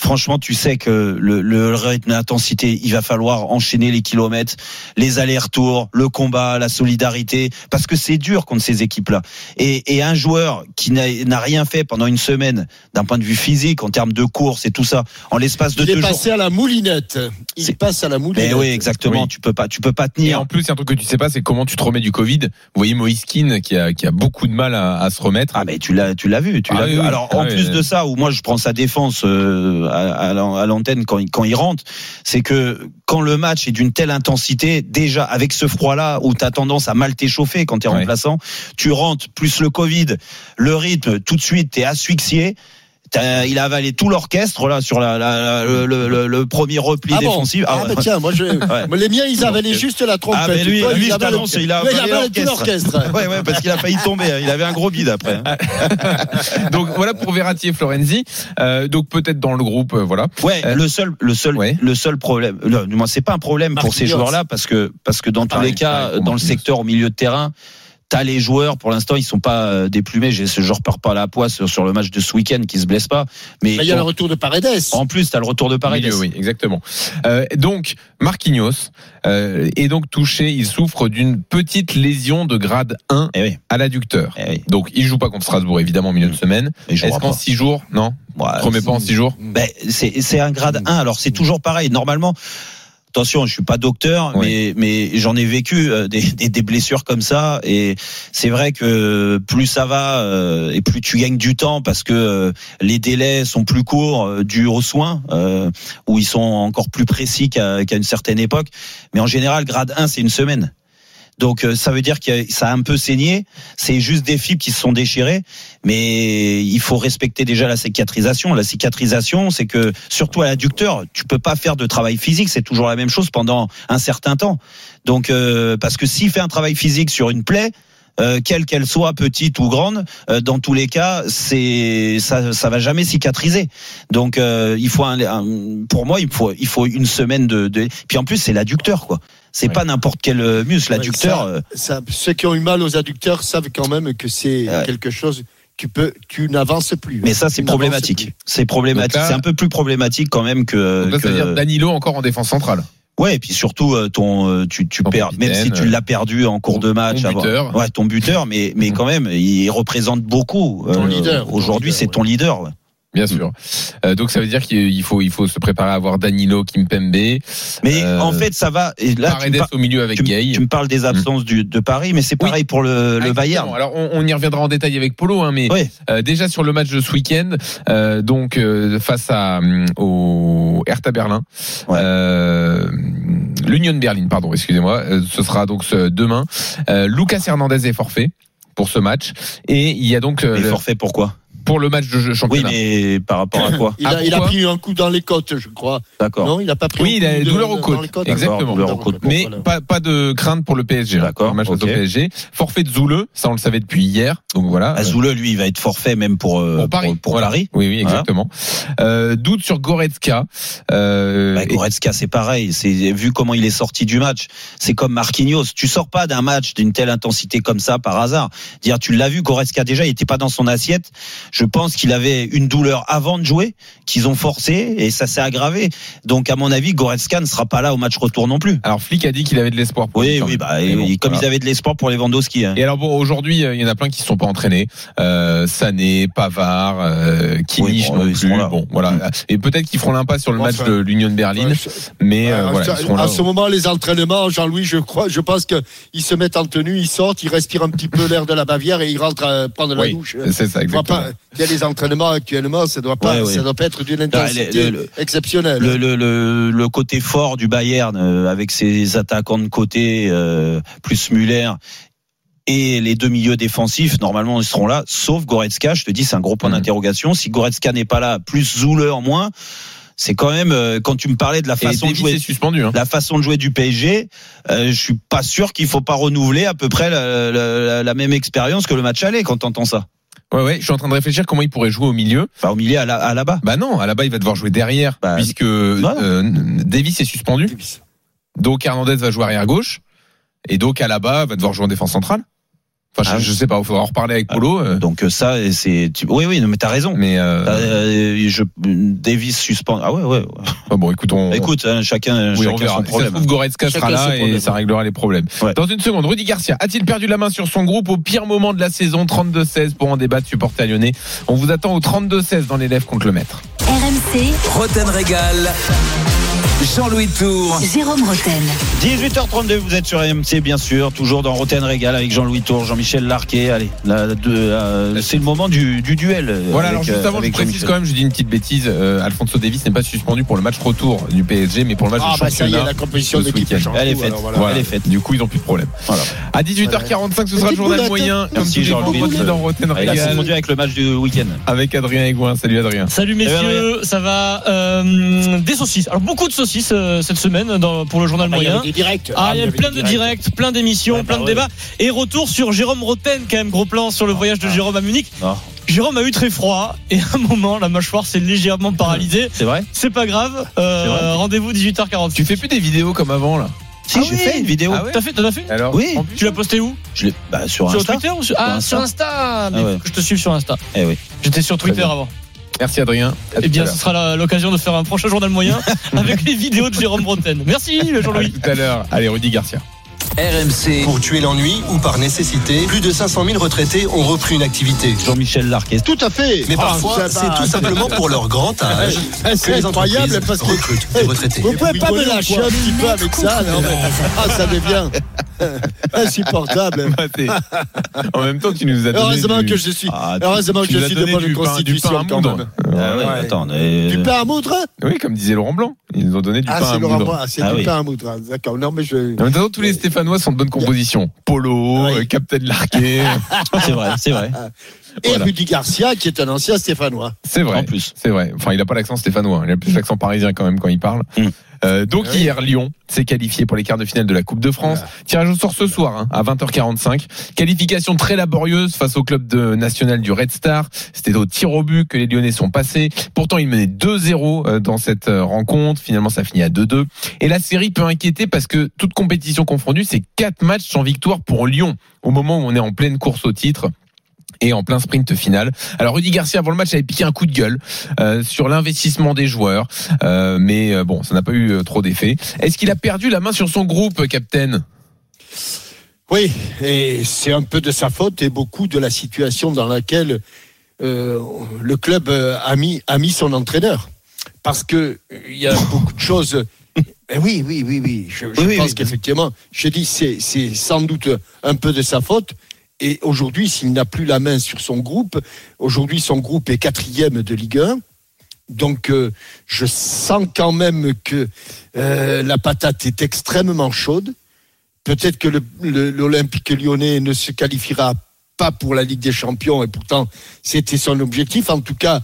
franchement, tu sais que le, le rythme, l'intensité, il va falloir enchaîner les kilomètres, les allers-retours, le combat, la solidarité, parce que c'est dur contre ces équipes-là. Et, et un joueur qui n'a rien fait pendant une semaine, d'un point de vue physique, en termes de course et tout ça, en l'espace de Il deux est jours. passé à la moulinette. Il passe à la moulinette. Mais oui, exactement. Oui. Tu peux pas, tu peux pas Et tenir. en plus, il y a un truc que tu sais pas, c'est comment tu te remets du Covid. Vous voyez Moïse Keane qui a, qui a beaucoup de mal à, à se remettre. Ah mais tu l'as, tu l'as vu, tu Ah l'as oui, vu. oui. Alors Ah en oui, plus oui. de ça, où moi je prends sa défense euh, à, à l'an- à l'antenne quand il, quand il rentre, c'est que quand le match est d'une telle intensité, déjà avec ce froid-là où tu as tendance à mal t'échauffer quand tu es Ouais. remplaçant, tu rentres plus le Covid, le rythme, tout de suite t'es asphyxié. T'as- Il a avalé tout l'orchestre là sur la, la- la- le, le- premier repli Ah bon défensif. Ah, ouais. bah tiens, moi je. Ouais. les miens, ils avalaient juste la trompette. Ah, mais lui, lui, t'annonce, il a avalé avalé tout l'orchestre. Ouais, ouais, parce qu'il a failli tomber. hein. Il avait un gros bide après. hein. Donc voilà pour Verratti et Florenzi. Euh, donc peut-être dans le groupe, euh, voilà. Ouais, Euh, le seul, le seul, ouais. le seul problème. Non, moi, c'est pas un problème pour ces Marquinhos. joueurs-là parce que parce que dans tous Pareil, les cas, dans le secteur au milieu de terrain. T'as les joueurs, pour l'instant, ils sont pas euh, déplumés. J'ai ce genre repars pas à la poisse sur, sur le match de ce week-end qui se blesse pas. Mais Bah, Il y a le retour de Paredes. en plus, t'as le retour de Paredes. Milieu, oui, exactement. Euh, donc Marquinhos euh, est donc touché. Il souffre d'une petite lésion de grade 1 Eh oui, à l'adducteur. eh oui. Donc il joue pas contre Strasbourg évidemment au milieu de semaine. Mais je Est-ce qu'en pas. 6 jours? Non? Ouais, Remets pas en 6 jours? Ben, c'est c'est un grade 1. Alors c'est toujours pareil. Normalement, attention, je suis pas docteur, Oui. mais mais j'en ai vécu euh, des, des, des blessures comme ça. Et c'est vrai que plus ça va euh, et plus tu gagnes du temps parce que euh, les délais sont plus courts dus aux soins euh, où ils sont encore plus précis qu'à qu'à une certaine époque. Mais en général, grade 1, c'est une semaine. Donc euh, ça veut dire que ça a un peu saigné. C'est juste des fibres qui se sont déchirées, mais il faut respecter déjà la cicatrisation. La cicatrisation, c'est que surtout à l'adducteur, tu peux pas faire de travail physique. C'est toujours la même chose pendant un certain temps. Donc euh, parce que s'il fait un travail physique sur une plaie, euh, quelle qu'elle soit petite ou grande, euh, dans tous les cas, c'est ça, ça va jamais cicatriser. Donc euh, il faut un, un- pour moi, il faut il faut une semaine de, de puis en plus c'est l'adducteur quoi. C'est Ouais. pas n'importe quel euh, muscle. L'adducteur, Ouais, euh, ça- ça- ceux qui ont eu mal aux adducteurs savent quand même que c'est Ouais. quelque chose. Tu peux, tu n'avances plus. mais ça c'est problématique. C'est problématique. C'est un peu plus problématique quand même que. Là, Danilo encore en défense centrale. Ouais, et puis surtout euh, ton tu tu Ton perds même si tu l'as perdu en cours de match ton avant- buteur. ouais, ton buteur mais mais Mhm. quand même il représente beaucoup Ton Euh, leader, ton Aujourd'hui, leader, c'est ouais. ton leader. Bien sûr. Euh, donc ça veut dire qu'il faut il faut se préparer à avoir Danilo, Kimpembe, Mais Euh, en fait, ça va et là tu me, au milieu avec tu me- Gay. tu me parles des absences du, de Paris mais c'est pareil pour le, le Ah, Bayern. Alors on, on y reviendra en détail avec Polo, hein, mais Oui. euh, déjà sur le match de ce week-end, euh, donc euh, face à hum, au Hertha Berlin, Ouais. euh, l'Union Berlin, pardon, excusez-moi, euh, ce sera donc ce- demain. Euh, Lucas Hernandez est forfait pour ce match et il y a donc euh, le- forfait pourquoi? Pour le match de jeu Oui, championnat. mais par rapport à quoi Il, Ah, a, il a pourquoi pris un coup dans les côtes, je crois. D'accord. Non, il a pas pris. Oui, un il a douleur aux dans côtes. les côtes. Exactement. douleur aux côtes. Mais Voilà. pas, pas de crainte pour le PSG. là, D'accord, pour le match face ok. au PSG. Forfait de Zoule, ça on le savait depuis hier. Donc voilà. Azouleux, lui, il va être forfait même pour euh, Pour Paris. pour, Voilà. Paris. Oui, oui, exactement. Euh, doute sur Goretzka. Euh, Bah, et- Goretzka, c'est pareil. C'est vu comment il est sorti du match. C'est comme Marquinhos. Tu sors pas d'un match d'une telle intensité comme ça par hasard. Dire, tu l'as vu, Goretzka déjà, il était pas dans son assiette. Je pense qu'il avait une douleur avant de jouer, qu'ils ont forcé et ça s'est aggravé. Donc, à mon avis, Goretzka ne sera pas là au match retour non plus. alors Flick a dit qu'il avait de l'espoir. pour lui, Oui, quand oui, bah, bon, comme voilà. ils avaient de l'espoir pour les Lewandowski. Hein. Et alors bon, aujourd'hui, euh, il y en a plein qui ne sont pas entraînés. Euh, Sané, Pavard, euh, Kimmich Oui, bon, non ils plus. seront là. Bon, voilà. Mm. Et peut-être qu'ils feront l'impasse sur le match de l'Union de Berlin, Ouais, mais euh, à, voilà, ils à ce moment, les entraînements, Jean-Louis, je crois, je pense qu'ils se mettent en tenue, ils sortent, ils respirent un petit peu l'air de la Bavière et ils rentrent à prendre la Oui, douche. c'est ça Je exactement. Il y a les entraînements actuellement, ça doit pas, Ouais, ouais. ça doit pas être d'une intensité le- exceptionnelle. le, le, le, le côté fort du Bayern euh, avec ses attaquants de côté euh, plus Muller et les deux milieux défensifs normalement ils seront là sauf Goretzka je te dis c'est un gros point Mhm. d'interrogation si Goretzka n'est pas là plus Zoule en moins c'est quand même euh, quand tu me parlais de la façon de jouer suspendu. Hein. la façon de jouer du PSG, euh, je suis pas sûr qu'il faut pas renouveler à peu près la, la- la même expérience que le match aller quand t'entends ça. Ouais, ouais. Je suis en train de réfléchir comment il pourrait jouer au milieu. Enfin au milieu à la, à la bas. Bah non, à la bas il va devoir jouer derrière Bah, puisque euh, Davis est suspendu. Donc Hernandez va jouer arrière gauche et donc à la bas va devoir jouer en défense centrale. Enfin, Ah je, je sais pas, il faudra en reparler avec Polo. euh, Donc euh, ça c'est tu- oui oui non, mais t'as raison. mais euh, Euh, je, Davis suspend. Ah ouais, ouais. ah bon, écoute, on, Écoute, hein, chacun, oui, on chacun verra. son Si ça se problème. trouve, Goretzka Chacun sera là et ça réglera les problèmes. Ouais. Dans une seconde, Rudy Garcia a-t-il perdu la main sur son groupe au pire moment de la saison? 32-16 pour en débattre supporter lyonnais On vous attend au 32-16 dans l'élève contre le maître. RMC, Roten Régal. Jean-Louis Tour. Jérôme Roten. 18h32, vous êtes sur RMC, bien sûr, toujours dans Roten Régal avec Jean-Louis Tour, Jean-Michel Larquet. Allez, euh, c'est le moment du, du duel. euh, Voilà, avec, alors juste euh, avant, je avec précise quand même, je dis une petite bêtise. euh, Alfonso Davis n'est pas suspendu pour le match retour du PSG, mais pour le match Ah de bah ça y est, championnat. la compétition de Elle est faite. voilà. Voilà. Elle est faite. Du coup, ils n'ont plus de problème. Voilà. À 18h45, ce sera le journal moyen, comme Merci, tous les Jean-Louis. vendredis dans Roten Il a Régal, avec le match du week-end. avec Adrien Aigouin. Salut Adrien. Salut messieurs, ça va euh, des saucisses. Alors beaucoup de saucisses cette semaine dans, pour le journal Ah, il y moyen. avait des directs. Ah, il y a avait plein de directs, plein d'émissions, Ouais, bah plein de ouais. débats. Et retour sur Jérôme Roten, quand même, gros plan sur le voyage de Jérôme à Munich. Non. Jérôme a eu très froid et à un moment, la mâchoire s'est légèrement paralysée. C'est vrai C'est pas grave. Euh, Rendez-vous 18h40. Tu fais plus des vidéos comme avant là? Si, Ah j'ai oui. fait une vidéo. Ah ouais T'as fait, t'en as fait Alors Oui. plus, Tu l'as posté où? Je l'ai- bah, sur Sur Insta. Twitter ou sur, ah, Insta. sur Insta Mais Ah ouais. faut que je te suive sur Insta. Eh oui. J'étais sur Twitter avant. Merci Adrien. Eh bien, ce sera l'occasion de faire un prochain journal moyen avec les vidéos de Jérôme Roten. Merci Jean-Louis. tout à l'heure. Allez, Rudy Garcia. RMC. Pour tuer l'ennui ou par nécessité, plus de 500 000 retraités ont repris une activité. Jean-Michel Larquet. Tout à fait. Mais Ah, parfois, c'est tout simplement pour leur grand âge que les incroyable parce que recrutent des retraités. vous pouvez pas me lâcher un petit peu avec ça. non, mais- Ah, ça devient insupportable. En même temps, tu nous as donné Heureusement du- que je suis, Ah, tu- heureusement que tu je suis de donné bonne du pain- du pain constitution à quand même. Ah ouais, Ouais. attends. euh, Du pain à moudre Oui, comme disait Laurent Blanc. Ils nous ont donné du Ah, pain à c'est Laurent moudre. Blanc, ah, c'est du pain à moudre. D'accord. Non, mais je. En même temps, tous les Stéphanois sont de bonne composition. Polo, Oui. euh, Captain Larquet. C'est vrai, c'est vrai. Et Voilà. Rudy Garcia, qui est un ancien Stéphanois. C'est vrai. En plus. C'est vrai. Enfin, il a pas l'accent stéphanois. hein. Il a plus l'accent parisien quand même quand il parle. Mm. Euh, donc Ah oui. hier, Lyon s'est qualifié pour les quarts de finale de la Coupe de France. Tirage au sort ce soir hein, à 20h45. Qualification très laborieuse face au club de national du Red Star. C'était au tir au but que les Lyonnais sont passés. Pourtant, ils menaient 2-0 euh, dans cette euh, rencontre. Finalement, ça finit à 2-2. Et la série peut inquiéter parce que toute compétition confondue, c'est quatre matchs sans victoire pour Lyon au moment où on est en pleine course au titre et en plein sprint final. Alors Rudy Garcia avant le match avait piqué un coup de gueule euh, sur l'investissement des joueurs, euh, mais euh, bon, ça n'a pas eu trop d'effet. Est-ce qu'il a perdu la main sur son groupe, Captain Oui, et c'est un peu de sa faute et beaucoup de la situation dans laquelle euh, le club a mis, a mis son entraîneur. Parce que euh, il y a beaucoup de choses. Eh oui, oui, oui, oui. Je, je Oui, oui, pense oui. qu'effectivement, je dis, c'est, c'est sans doute un peu de sa faute. Et aujourd'hui, s'il n'a plus la main sur son groupe, aujourd'hui, son groupe est quatrième de Ligue 1. Donc, euh, je sens quand même que euh, la patate est extrêmement chaude. Peut-être que l'Olympique lyonnais ne se qualifiera pas pour la Ligue des Champions, et pourtant c'était son objectif. En tout cas,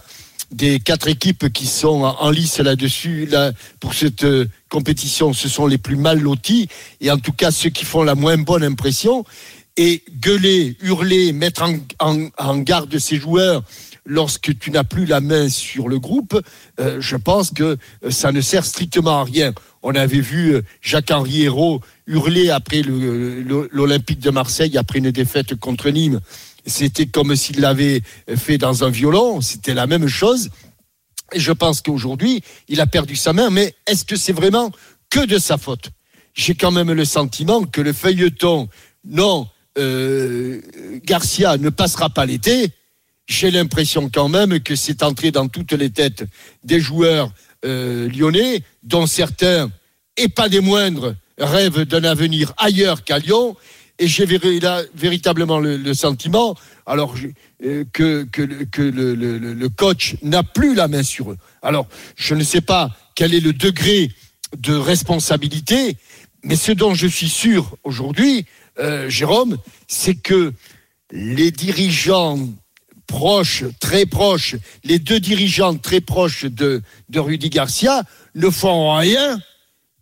des quatre équipes qui sont en en lice là-dessus, là, pour cette euh, compétition, ce sont les plus mal lotis, et en tout cas ceux qui font la moins bonne impression. Et gueuler, hurler, mettre en, en- en garde ces joueurs lorsque tu n'as plus la main sur le groupe, euh, je pense que euh, ça ne sert strictement à rien. On avait vu euh, Jacques-Henri Hérault hurler après l'Olympique de Marseille, après une défaite contre Nîmes. C'était comme s'il l'avait fait dans un violon, c'était la même chose. Et je pense qu'aujourd'hui, il a perdu sa main, mais est-ce que c'est vraiment que de sa faute? J'ai quand même le sentiment que le feuilleton, non, euh, Garcia ne passera pas l'été. J'ai l'impression quand même que c'est entré dans toutes les têtes des joueurs euh, lyonnais, dont certains, et pas des moindres, rêvent d'un avenir ailleurs qu'à Lyon. Et j'ai véritablement le, sentiment que, le coach n'a plus la main sur eux. Alors, je ne sais pas quel est le degré de responsabilité, mais ce dont je suis sûr aujourd'hui, euh, Jérôme, c'est que les dirigeants proches, très proches, les deux dirigeants très proches de, Rudy Garcia ne font rien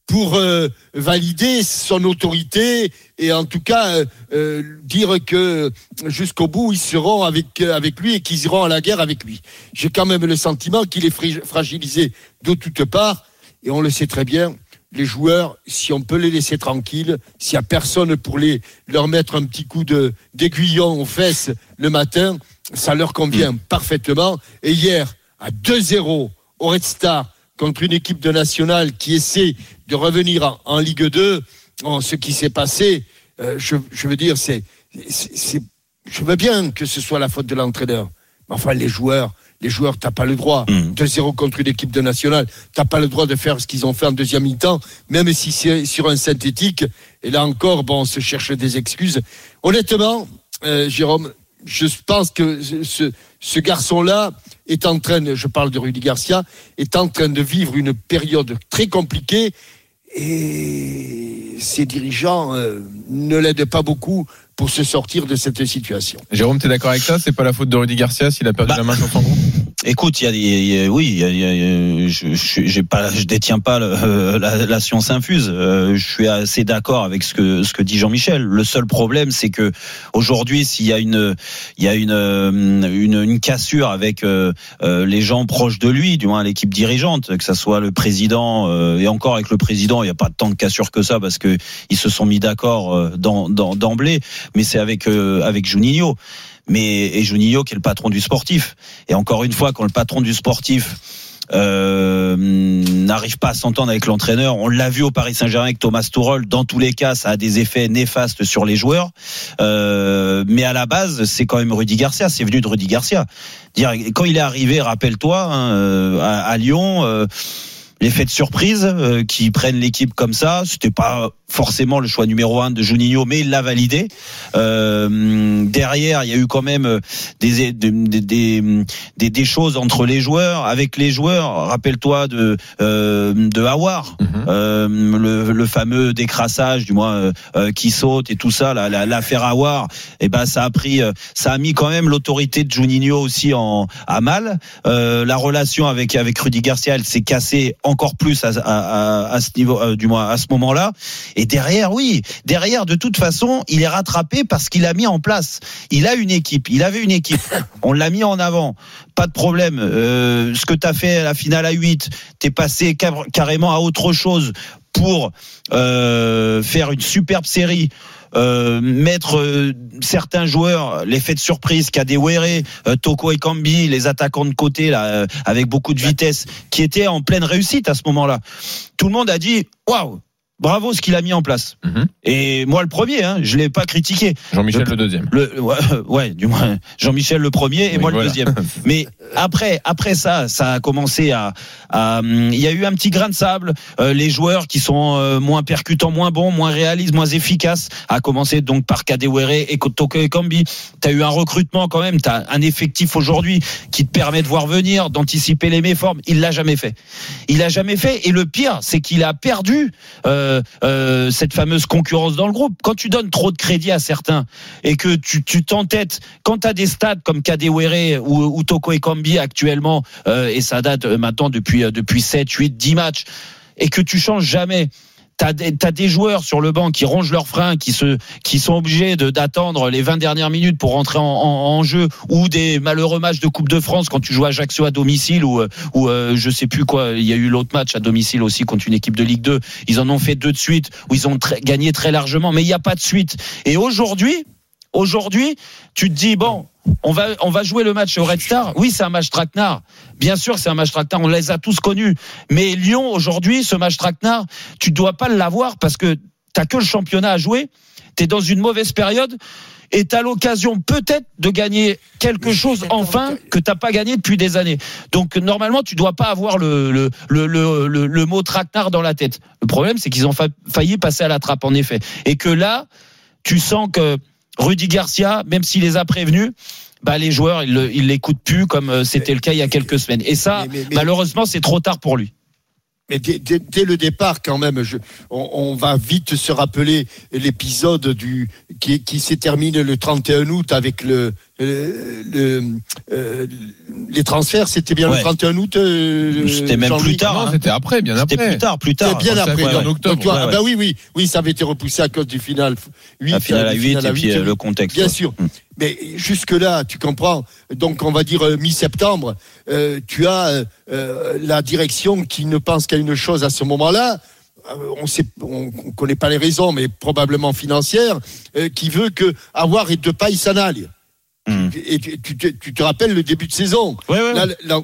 pour euh, valider son autorité et en tout cas euh, dire que jusqu'au bout ils seront avec lui et qu'ils iront à la guerre avec lui. J'ai quand même le sentiment qu'il est fragilisé de toutes parts et on le sait très bien. Les joueurs, si on peut les laisser tranquilles, s'il n'y a personne pour les leur mettre un petit coup de d'aiguillon aux fesses le matin, ça leur convient parfaitement. Et hier, à 2-0 au Red Star contre une équipe de nationale qui essaie de revenir en, en Ligue 2, en ce qui s'est passé, euh, je, je veux dire, c'est, c'est, c'est- je veux bien que ce soit la faute de l'entraîneur. Mais enfin, les joueurs, les joueurs, t'as pas le droit. Mm. 2-0 contre une équipe de nationale, t'as pas le droit de faire ce qu'ils ont fait en deuxième mi-temps, même si c'est sur un synthétique. Et là encore, bon, on se cherche des excuses. Honnêtement, euh, Jérôme, je pense que ce, ce garçon-là est en train, de- je parle de Rudy Garcia, est en train de vivre une période très compliquée et ses dirigeants euh, ne l'aident pas beaucoup pour se sortir de cette situation. Jérôme, t'es d'accord avec ça? C'est pas la faute de Rudy Garcia s'il a perdu Bah, la main sur son groupe? Écoute, il y a, y a- oui, il y a- il y a- je, pas, je détiens pas le- euh, la, la science infuse. Euh, je suis assez d'accord avec ce que ce que dit Jean-Michel. Le seul problème, c'est que aujourd'hui, s'il y a une, il y a une euh, une, une cassure avec euh, les gens proches de lui, du moins l'équipe dirigeante, que ça soit le président euh, et encore avec le président, il n'y a pas tant de cassure que ça parce que ils se sont mis d'accord euh, dans- dans- d'emblée. Mais c'est avec euh, avec Juninho mais et Juninho qui est le patron du sportif. Et encore une fois, quand le patron du sportif euh, n'arrive pas à s'entendre avec l'entraîneur, on l'a vu au Paris Saint-Germain avec Thomas Tuchel. Dans tous les cas, ça a des effets néfastes sur les joueurs. Euh, mais à la base, c'est quand même Rudy Garcia. C'est venu de Rudy Garcia. Quand il est arrivé, rappelle-toi, hein, euh, à, à Lyon. euh, L'effet de surprise euh, qui prennent l'équipe comme ça, c'était pas forcément le choix numéro un de Juninho, mais il l'a validé. Euh, derrière, il y a eu quand même des, des, des, des, des choses entre les joueurs, avec les joueurs. Rappelle-toi de euh, de Hawar, euh, le, le fameux décrassage, du moins euh, euh, qui saute et tout ça, la- la- l'affaire Hawar. Et ben ça a pris, ça a mis quand même l'autorité de Juninho aussi en à mal. Euh, la relation avec avec Rudy Garcia, elle s'est cassée encore plus à, ce niveau, euh, du moins à ce moment-là. Et derrière, oui, derrière, de toute façon, il est rattrapé parce qu'il a mis en place. Il a une équipe. Il avait une équipe. On l'a mis en avant. Pas de problème. Euh, ce que tu as fait à la finale à 8, t'es passé car- carrément à autre chose pour euh, faire une superbe série. Euh, mettre euh, certains joueurs l'effet de surprise Kadewere, euh, Toko et Kambi, les attaquants de côté là euh, avec beaucoup de vitesse qui étaient en pleine réussite à ce moment-là. Tout le monde a dit waouh, bravo ce qu'il a mis en place. Mhm. Et moi le premier, hein, je l'ai pas critiqué. Jean-Michel Je- le deuxième. Le, ouais, ouais, du moins Jean-Michel le premier et Oui, moi voilà. le deuxième. Mais après, après ça, ça a commencé à, il y a eu un petit grain de sable. Euh, les joueurs qui sont euh, moins percutants, moins bons, moins réalistes, moins efficaces, à commencer donc par Kadewere et Toko Ekambi. T'as eu un recrutement quand même, t'as un effectif aujourd'hui qui te permet de voir venir, d'anticiper les méformes. Il l'a jamais fait. Il l'a jamais fait. Et le pire, c'est qu'il a perdu euh, euh, cette fameuse concurrence dans le groupe. Quand tu donnes trop de crédit à certains et que tu t'entêtes, quand tu as des stades comme Kadewere ou, ou Toko Ekambi actuellement, euh, et ça date euh, maintenant depuis, euh, depuis 7, 8, 10 matchs, et que tu changes jamais. T'as des, t'as des joueurs sur le banc qui rongent leurs freins, qui se, qui sont obligés d'attendre les 20 dernières minutes pour rentrer en, jeu, ou des malheureux matchs de Coupe de France quand tu joues à Ajaccio à domicile, ou, euh, ou euh, je sais plus quoi. Il y a eu l'autre match à domicile aussi contre une équipe de Ligue 2. Ils en ont fait deux de suite où ils ont gagné très largement, mais il n'y a pas de suite. Et aujourd'hui, aujourd'hui, tu te dis bon, on va on va jouer le match au Red Star. Oui, c'est un match traquenard. Bien sûr, c'est un match traquenard. On les a tous connus. Mais Lyon aujourd'hui, ce match traquenard, tu dois pas l'avoir parce que t'as que le championnat à jouer. T'es dans une mauvaise période. Et t'as l'occasion peut-être de gagner quelque chose enfin que t'as pas gagné depuis des années. Donc normalement tu dois pas avoir le le le le, le, mot traquenard dans la tête. Le problème c'est qu'ils ont fa- failli passer à la trappe en effet. Et que là tu sens que Rudy Garcia, même s'il les a prévenus, bah les joueurs ils le- ils l'écoutent plus comme euh, c'était le cas il y a quelques semaines. Et ça Mais- mais- mais- malheureusement c'est trop tard pour lui. Mais dès, dès- dès le départ, quand même, je, on, on va vite se rappeler l'épisode du qui, qui s'est terminé le 31 août avec le, le, le- euh, les transferts. C'était bien Ouais. le 31 août. euh, C'était même plus tard. Non, hein. c'était après, bien C'était après. plus tard, plus tard. C'était bien ça, après. ouais, donc- en octobre. donc, toi, Ouais, ah ouais. bah oui, oui, oui, ça avait été repoussé à cause du final 8. La finale à 8 et puis le contexte. Bien ouais. sûr. Mm. Mais jusque-là, tu comprends. Donc, on va dire euh, mi-septembre, euh, tu as euh, euh, la direction qui ne pense qu'à une chose à ce moment-là. Euh, on sait, on, on connaît pas les raisons, mais probablement financières, euh, qui veut que avoir et de paille s'en aille. Mm. Et tu, tu te- tu te rappelles le début de saison. Ouais, ouais, Là, ouais. là,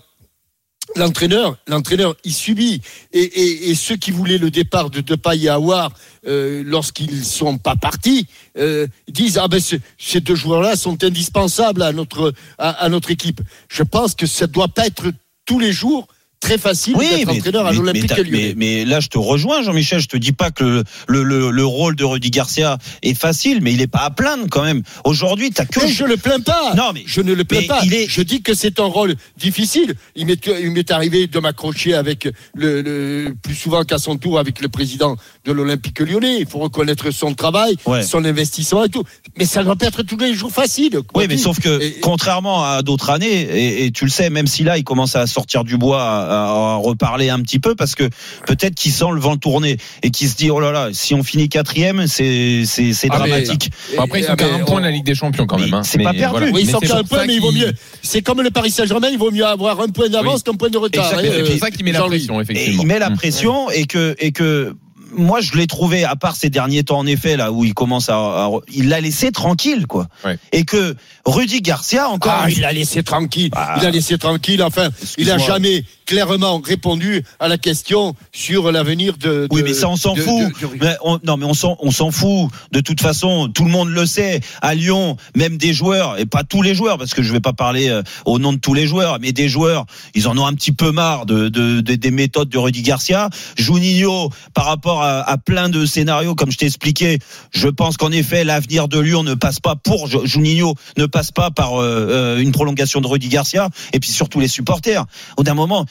l'entraîneur, l'entraîneur, il subit. Et, ceux qui voulaient le départ de Depay et Aouar, euh, lorsqu'ils sont pas partis, euh, disent ah ben ce, ces deux joueurs-là sont indispensables à notre à notre équipe. Je pense que ça doit pas être tous les jours très facile Oui, d'être mais, entraîneur à l'Olympique Lyonnais. mais- mais là, je te rejoins, Jean-Michel. Je te dis pas que le, le, le rôle de Rudy Garcia est facile, mais il est pas à plaindre quand même. Aujourd'hui, t'as que. Mais je le plains pas. Non, mais- je ne le plains pas. il est- Je dis que c'est un rôle difficile. Il m'est, il m'est arrivé de m'accrocher avec le, le- plus souvent qu'à son tour avec le président de l'Olympique Lyonnais. Il faut reconnaître son travail, Ouais. son investissement et tout. Mais ça ne doit pas être tous les jours facile. Oui, mais sauf que Et- contrairement à d'autres années, et, et tu le sais, même si là il commence à sortir du bois, à, à reparler un petit peu, parce que peut-être qu'il sent le vent tourner et qu'il se dit oh là là, si on finit quatrième, c'est c'est c'est Ah, dramatique. Après, ils sont Ah, qu'à un point de la Ligue des Champions quand même. hein. c'est pas perdu. voilà. Oui, ils sont qu'à un point, mais il vaut mieux. C'est comme le Paris Saint-Germain, il vaut mieux avoir un point d'avance Oui. qu'un point de retard. Hein, C'est euh, pour ça qu'il met la pression, Et effectivement. il met la Mm. pression et que et que moi je l'ai trouvé à part ces derniers temps en effet là où il commence à, à- il l'a laissé tranquille quoi. Ouais. Et que Rudy Garcia encore Ah, il a laissé tranquille. Ah. Il a laissé tranquille. Enfin, il a jamais clairement répondu à la question sur l'avenir de, de- Oui, mais ça, on s'en fout. de- de- Mais on- non, mais on s'en, fout. De toute façon, tout le monde le sait. À Lyon, même des joueurs, et pas tous les joueurs, parce que je vais pas parler euh, au nom de tous les joueurs, mais des joueurs, ils en ont un petit peu marre de, de- de- des méthodes de Rudy Garcia. Juninho, par rapport à, à plein de scénarios, comme je t'ai expliqué, je pense qu'en effet, l'avenir de Lyon ne passe pas pour Ju- Juninho, ne passe pas par euh, euh, une prolongation de Rudy Garcia, et puis surtout les supporters. Au d'un moment,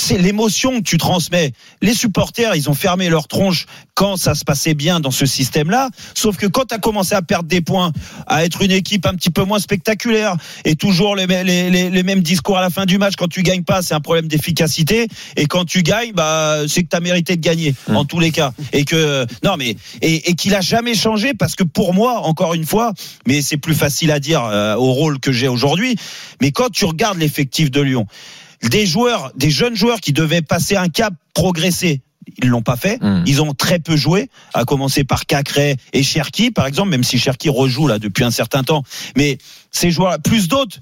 c'est l'émotion que tu transmets. Les supporters, ils ont fermé leur tronche quand ça se passait bien dans ce système-là. Sauf que quand tu as commencé à perdre des points, à être une équipe un petit peu moins spectaculaire, et toujours les, les, les, les mêmes discours à la fin du match, quand tu gagnes pas, c'est un problème d'efficacité. Et quand tu gagnes, bah, c'est que tu as mérité de gagner, en tous les cas. Et que, non, mais, et, et qu'il a jamais changé parce que pour moi, encore une fois, mais c'est plus facile à dire euh, au rôle que j'ai aujourd'hui, mais quand tu regardes l'effectif de Lyon, des joueurs, des jeunes joueurs qui devaient passer un cap, progresser. Ils l'ont pas fait. Mm. Ils ont très peu joué, à commencer par Cacré et Cherki, par exemple, même si Cherki rejoue là depuis un certain temps. Mais ces joueurs, plus d'autres,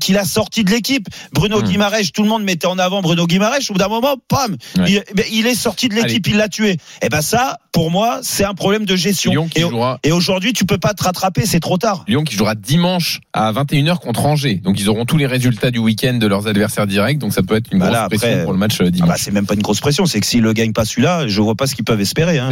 qu'il a sorti de l'équipe. Bruno Mm. Guimarèche, tout le monde mettait en avant Bruno Guimarèche. Au bout d'un moment, pam, Ouais. il, il est sorti de l'équipe, il l'a tué. Et ben ça, pour moi, c'est un problème de gestion. Lyon qui et, jouera et aujourd'hui, tu peux pas te rattraper, c'est trop tard. Lyon qui jouera dimanche à 21h contre Angers. Donc ils auront tous les résultats du week-end de leurs adversaires directs. Donc ça peut être une Bah grosse après, pression pour le match euh, Ah dimanche. bah, c'est même pas une grosse pression, c'est que s'ils le gagnent pas celui-là, je vois pas ce qu'ils peuvent espérer. Hein.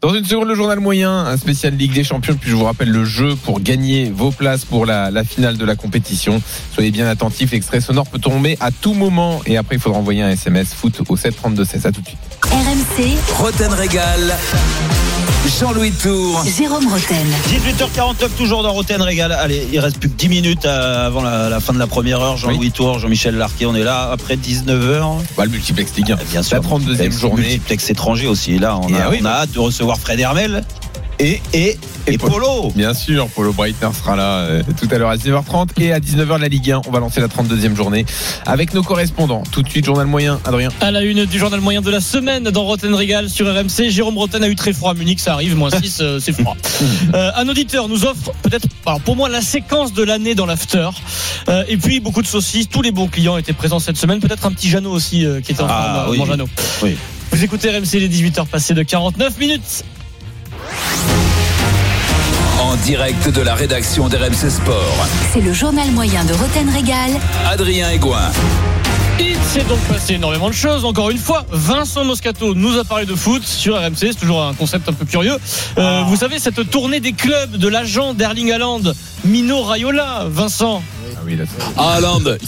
Dans une seconde, le journal moyen, un spécial Ligue des Champions. Puis je vous rappelle le jeu pour gagner vos places pour la, la finale de la compétition. Soyez bien attentifs. L'extrait sonore peut tomber à tout moment. Et après, il faudra envoyer un SMS foot au 732 16. À tout de suite. RMC, Roten Régal. Jean-Louis Tour. Jérôme Roten. 18h49 toujours dans Roten Régal. Allez, il reste plus que 10 minutes euh, avant la, la fin de la première heure. Jean-Louis Tour, Jean-Michel Larquet, on est là après 19h. Bah, le multiplex Ligue 1. Bien sûr. La 32e journée. Multiplex étranger aussi. Là, on Et a, ah oui, on a hâte de recevoir Fred Hermel et, et, et, Et Polo. Bien sûr, Paulo Breitner sera là euh, tout à l'heure à 19h30 et à 19h la Ligue 1. On va lancer la 32e journée avec nos correspondants. Tout de suite, journal moyen, Adrien. À la une du journal moyen de la semaine dans Roten Régal sur RMC, Jérôme Roten a eu très froid à Munich, ça arrive, moins 6, euh, c'est froid. Euh, un auditeur nous offre peut-être, alors pour moi, la séquence de l'année dans l'after. Euh, et puis beaucoup de saucisses, tous les bons clients étaient présents cette semaine, peut-être un petit Jeannot aussi euh, qui était en Ah, train de oui. manger Jeannot. Oui. Vous écoutez RMC les 18h passées de 49 minutes. En direct de la rédaction d'RMC Sport. C'est le journal moyen de Roten Régal. Adrien Egoin. Il s'est donc passé énormément de choses. Encore une fois, Vincent Moscato nous a parlé de foot sur RMC. C'est toujours un concept un peu curieux. Euh, Vous savez, cette tournée des clubs de l'agent d'Erling Haaland, Mino Raiola, Vincent. Ah oui,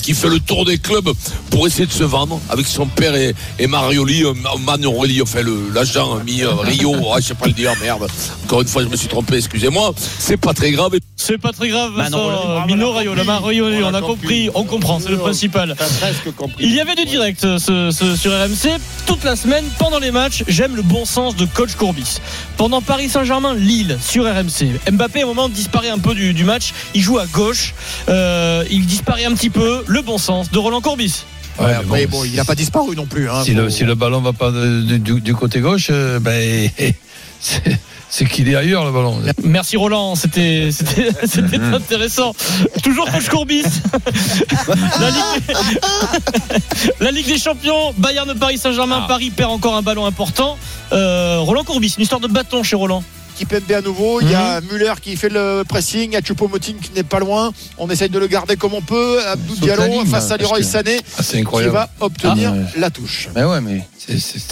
qui fait le tour des clubs pour essayer de se vendre avec son père et, et Marioli, euh, Manorioli, enfin l'agent a mis euh, Rio, ah, je sais pas le dire, merde. Encore une fois, je me suis trompé, excusez-moi. C'est pas très grave. C'est pas très grave, Vincent. Manolo. Mino Raiola, Marioli, On a compris, on comprend, c'est le principal. T'as presque compris. Il y avait du direct euh, ce- ce- sur RMC toute la semaine pendant les matchs. J'aime le bon sens de coach Courbis. Pendant Paris Saint-Germain, Lille sur RMC. Mbappé à un moment disparaît un peu du, du match. Il joue à gauche. Euh, il disparaît un petit peu. Le bon sens de Roland Courbis. Ouais, après, bon, il n'a pas disparu non plus. Hein, Si le, si le ballon va pas de- de- du, du côté gauche, euh, ben, c'est- qu'il est ailleurs, le ballon. Merci Roland, c'était c'était intéressant. Toujours coach Courbis. La Ligue, La Ligue des Champions, Bayern Paris Saint-Germain, Paris perd encore un ballon important. Euh, Roland Courbis, une histoire de bâton chez Roland. Kipembe à nouveau, il y a Muller qui fait le pressing, il y a Choupo-Moting qui n'est pas loin. On essaye de le garder comme on peut. Abdou Diallo face à Leroy Sané Ah, qui va obtenir Ah, ouais. la touche. Mais ouais, mais.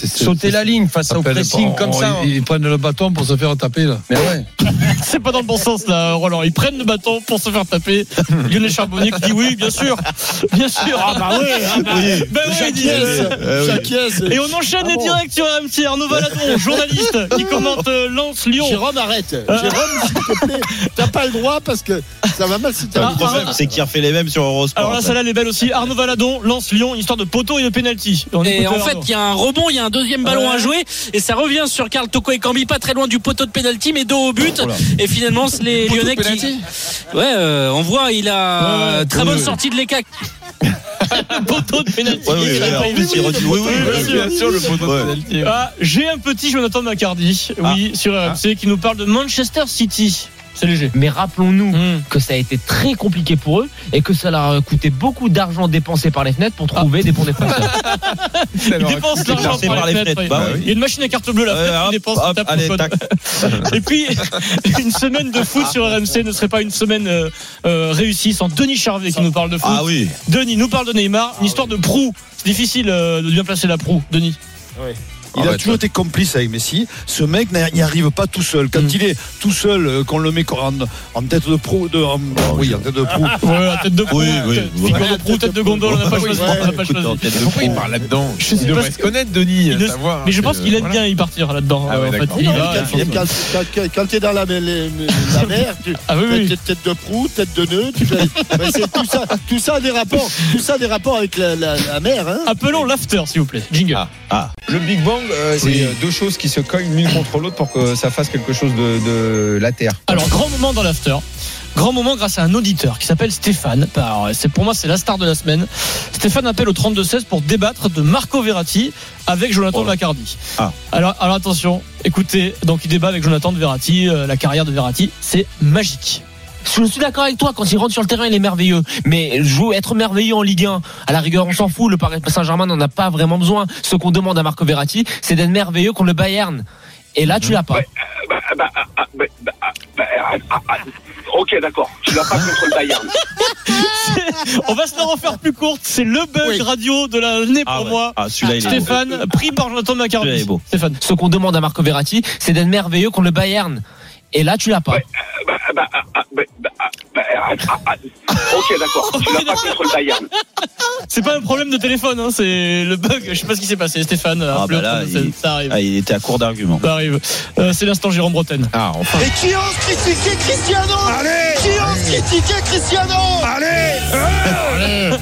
Sauter la ligne face au pressing comme ça. Ils, ils prennent le bâton pour se faire taper, là. Mais ouais. C'est pas dans le bon sens là, Roland. Ils prennent le bâton pour se faire taper. Lionel Charbonnier qui dit oui, bien sûr, bien sûr. Ah bah oui, ah bah oui. Ben oui, il dit-. Et on enchaîne Ah bon. direct sur RMC. Arnaud Valadon, journaliste, qui commente euh, Lens Lyon. Jérôme, arrête. Euh. Jérôme, s'il te plaît, t'as pas le droit parce que ça va mal si t'as Ah, Le problème, c'est qu'il refait les mêmes sur Eurosport. Alors là, celle-là, elle est belle aussi. Arnaud Valadon, Lens Lyon, histoire de poteau et de penalty. On Et en fait, il y a un rebond, il y a un deuxième ballon Ouais. à jouer, et ça revient sur Karl Toko et Cambi, pas très loin du poteau de penalty, mais dos au but. Et finalement, c'est les Lyonnais qui. Ouais, euh, on voit, il a Ouais, très bonne sortie de l'ECAC. poteau de penalty. Ouais, oui, oui. Ah, J'ai un petit Jonathan Macardy, oui, sur RMC, qui nous parle de Manchester City. C'est léger. Mais rappelons-nous Mmh. que ça a été très compliqué pour eux et que ça leur a coûté beaucoup d'argent dépensé par les fenêtres pour trouver des bons défenseurs. Ils dépensent l'argent Déclassé par, par les les fenêtres. fenêtres, ouais. bah oui. Il y a une machine à carte bleue là, hop, dépense, hop, allez. Et puis, une semaine de foot sur RMC ne serait pas une semaine euh, euh, réussie sans Denis Charvet qui nous parle de foot. Ah oui. Denis nous parle de Neymar, une histoire de proue. C'est difficile euh, de bien placer la proue, Denis. Il a toujours été complice avec Messi. Ce mec n'y arrive pas tout seul. Quand il est tout seul, euh, qu'on le met en, en tête de pro, de, en- oui, en tête de pro. Ouais, la tête de proue, Oui, oui. tête- figure de proue, tête de gondole, on n'a pas choisi. en Pourquoi il proue. parle là-dedans Je sais Il pas devrait se connaître, Denis. Mais je que- pense qu'il aime voilà. bien y partir là-dedans. Ah en il quand, quand t'es dans la, mer, tu Ah oui, oui. tête, de proue, tête de nœud, tu tout ça, tout ça a des rapports, tout ça a des rapports avec la mer. Hein. Appelons l'after, s'il vous plaît. Jingle. Ah, Le Big Bang, euh, c'est Oui. euh, deux choses qui se cognent l'une contre l'autre pour que ça fasse quelque chose de, de la Terre. Alors, grand moment dans l'after. Grand moment grâce à un auditeur qui s'appelle Stéphane. Alors, c'est pour moi c'est la star de la semaine. Stéphane appelle au 32-16 pour débattre de Marco Verratti avec Jonathan Oh. Lacardi. Ah. Alors, alors attention, écoutez, donc il débat avec Jonathan de Verratti, euh, la carrière de Verratti, c'est magique. Je suis d'accord avec toi, quand il rentre sur le terrain, il est merveilleux. Mais jouer, être merveilleux en Ligue 1, à la rigueur, on s'en fout. Le Paris Saint-Germain n'en a pas vraiment besoin. Ce qu'on demande à Marco Verratti, c'est d'être merveilleux contre le Bayern. Et là, tu l'as pas. Ok, d'accord. Tu l'as pas contre le Bayern. On va se la refaire plus courte. C'est le bug Oui. radio de l'année pour Ah ouais. moi. Ah, celui-là, il est beau. Stéphane, pris par Jonathan beau. Stéphane. Ce qu'on demande à Marco Verratti, c'est d'être merveilleux contre le Bayern. Et là, tu l'as pas. Bah, Ah, ah, ah, a, a, bah, ah, ah, ah. Ok, d'accord. Tu l'as pas contre le Bayern. C'est pas un problème de téléphone, hein, c'est le bug. Je sais pas ce qui s'est passé. Stéphane, Ah, bah là, au 32-16. il- ça arrive. Ah, il était à court d'arguments. Ça arrive. Euh, c'est l'instant Jérôme Bretagne. Ah, enfin. Et qui ose critiquer Cristiano? Allez Qui ose critiquer Cristiano? Allez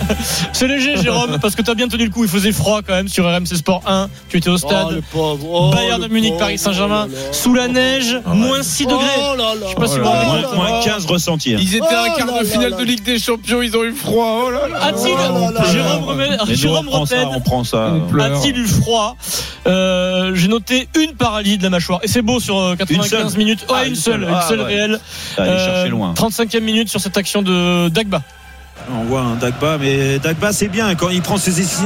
C'est léger, Jérôme, parce que t'as bien tenu le coup. Il faisait froid quand même sur RMC Sport 1. Tu étais au stade. Oh. Oh, Bayern de Munich, pauvre. Paris Saint-Germain, Oh sous la neige, moins 6 degrés. Oh là là. Je sais pas si Oh vous moins 15 ressentis. hein. Ils étaient à un Oh quart de finale de Ligue des Champions, ils ont eu froid. Oh là là. A-t-il, Oh. Jérôme, on prend ça, Bretagne, on prend ça. On pleure. a-t-il eu froid Euh, J'ai noté une paralysie de la mâchoire. Et c'est beau sur euh, 95 seule minutes. Ouais, Ah, une seule, une Ah, seule ouais. réelle. Allez Euh, chercher loin. 35e minute sur cette action de Dagba. On voit un Dagba, mais Dagba c'est bien quand il prend ses essais.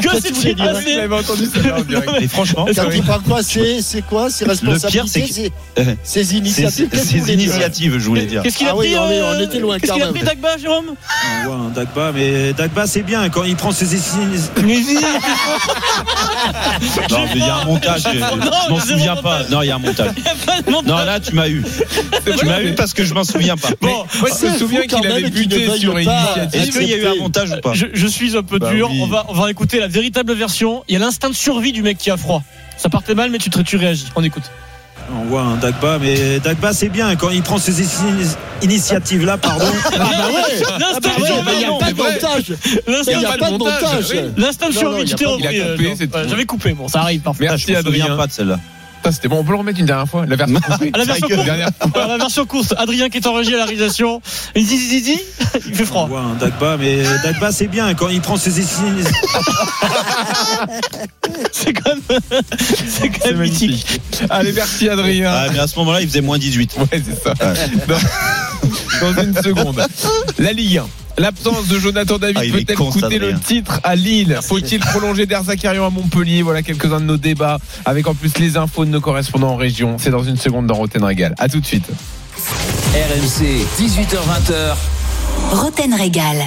que s'est-il passé entendu ça en direct. Et franchement, Quand il parle quoi C'est c'est quoi C'est responsabilités c'est que- c'est- Euh, Ses c'est initiatives qu'est-ce que vous ses voulez dire initiatives, je voulais dire. Qu'est-ce qu'il a Ah oui, pris on est- euh, on était loin Qu'est-ce qu'il a pris Dagba, Jérôme On voit un Dagba, mais Dagba c'est bien quand il prend ses essais. Non, mais il y a un montage. Je, je Non, m'en zéro souviens pas. montage. Non, il y a un montage. Non, là tu m'as eu. Tu m'as eu parce que je m'en souviens pas. Bon, Moi, je me souviens qu'il avait buté sur pas. initiative. Est-ce qu'il y a eu un montage ou pas je, je suis un peu Bah dur. oui. On, va, on va écouter la véritable version. Il y a l'instinct de survie du mec qui a froid. Ça partait mal, mais tu, te- tu réagis. On écoute. On voit un Dagba, mais Dagba c'est bien quand il prend ses essais- initiatives là, pardon. Ah bah ouais L'instinct Ah bah survie. mais il n'y a pas de montage Il L'instinct n'y a pas de montage. L'instinct de survie, tu t'es repris. J'avais coupé, bon, ça arrive parfois. Ah, Merci, je me souviens Adrien. pas de celle-là. Ça, c'était bon. On peut le remettre une dernière fois. La version la version courte, que- Dernière à la version courte, Adrien qui est en régie à la réalisation. Il dit, dit, dit, il fait froid. un Dagba, mais Dagba c'est bien quand il prend ses essais. C'est quand même, c'est quand même mythique. Allez, merci Adrien. Ah, mais à ce moment-là, il faisait moins 18. Ouais, c'est ça. Dans, dans une seconde. La Ligue 1. L'absence de Jonathan David Ah, cet coûter le titre à Lille Faut-il prolonger Derzakarian à Montpellier Voilà quelques-uns de nos débats avec en plus les infos de nos correspondants en région. C'est dans une seconde dans Roten Régal. À tout de suite. RMC, 18h20h. Roten Régal.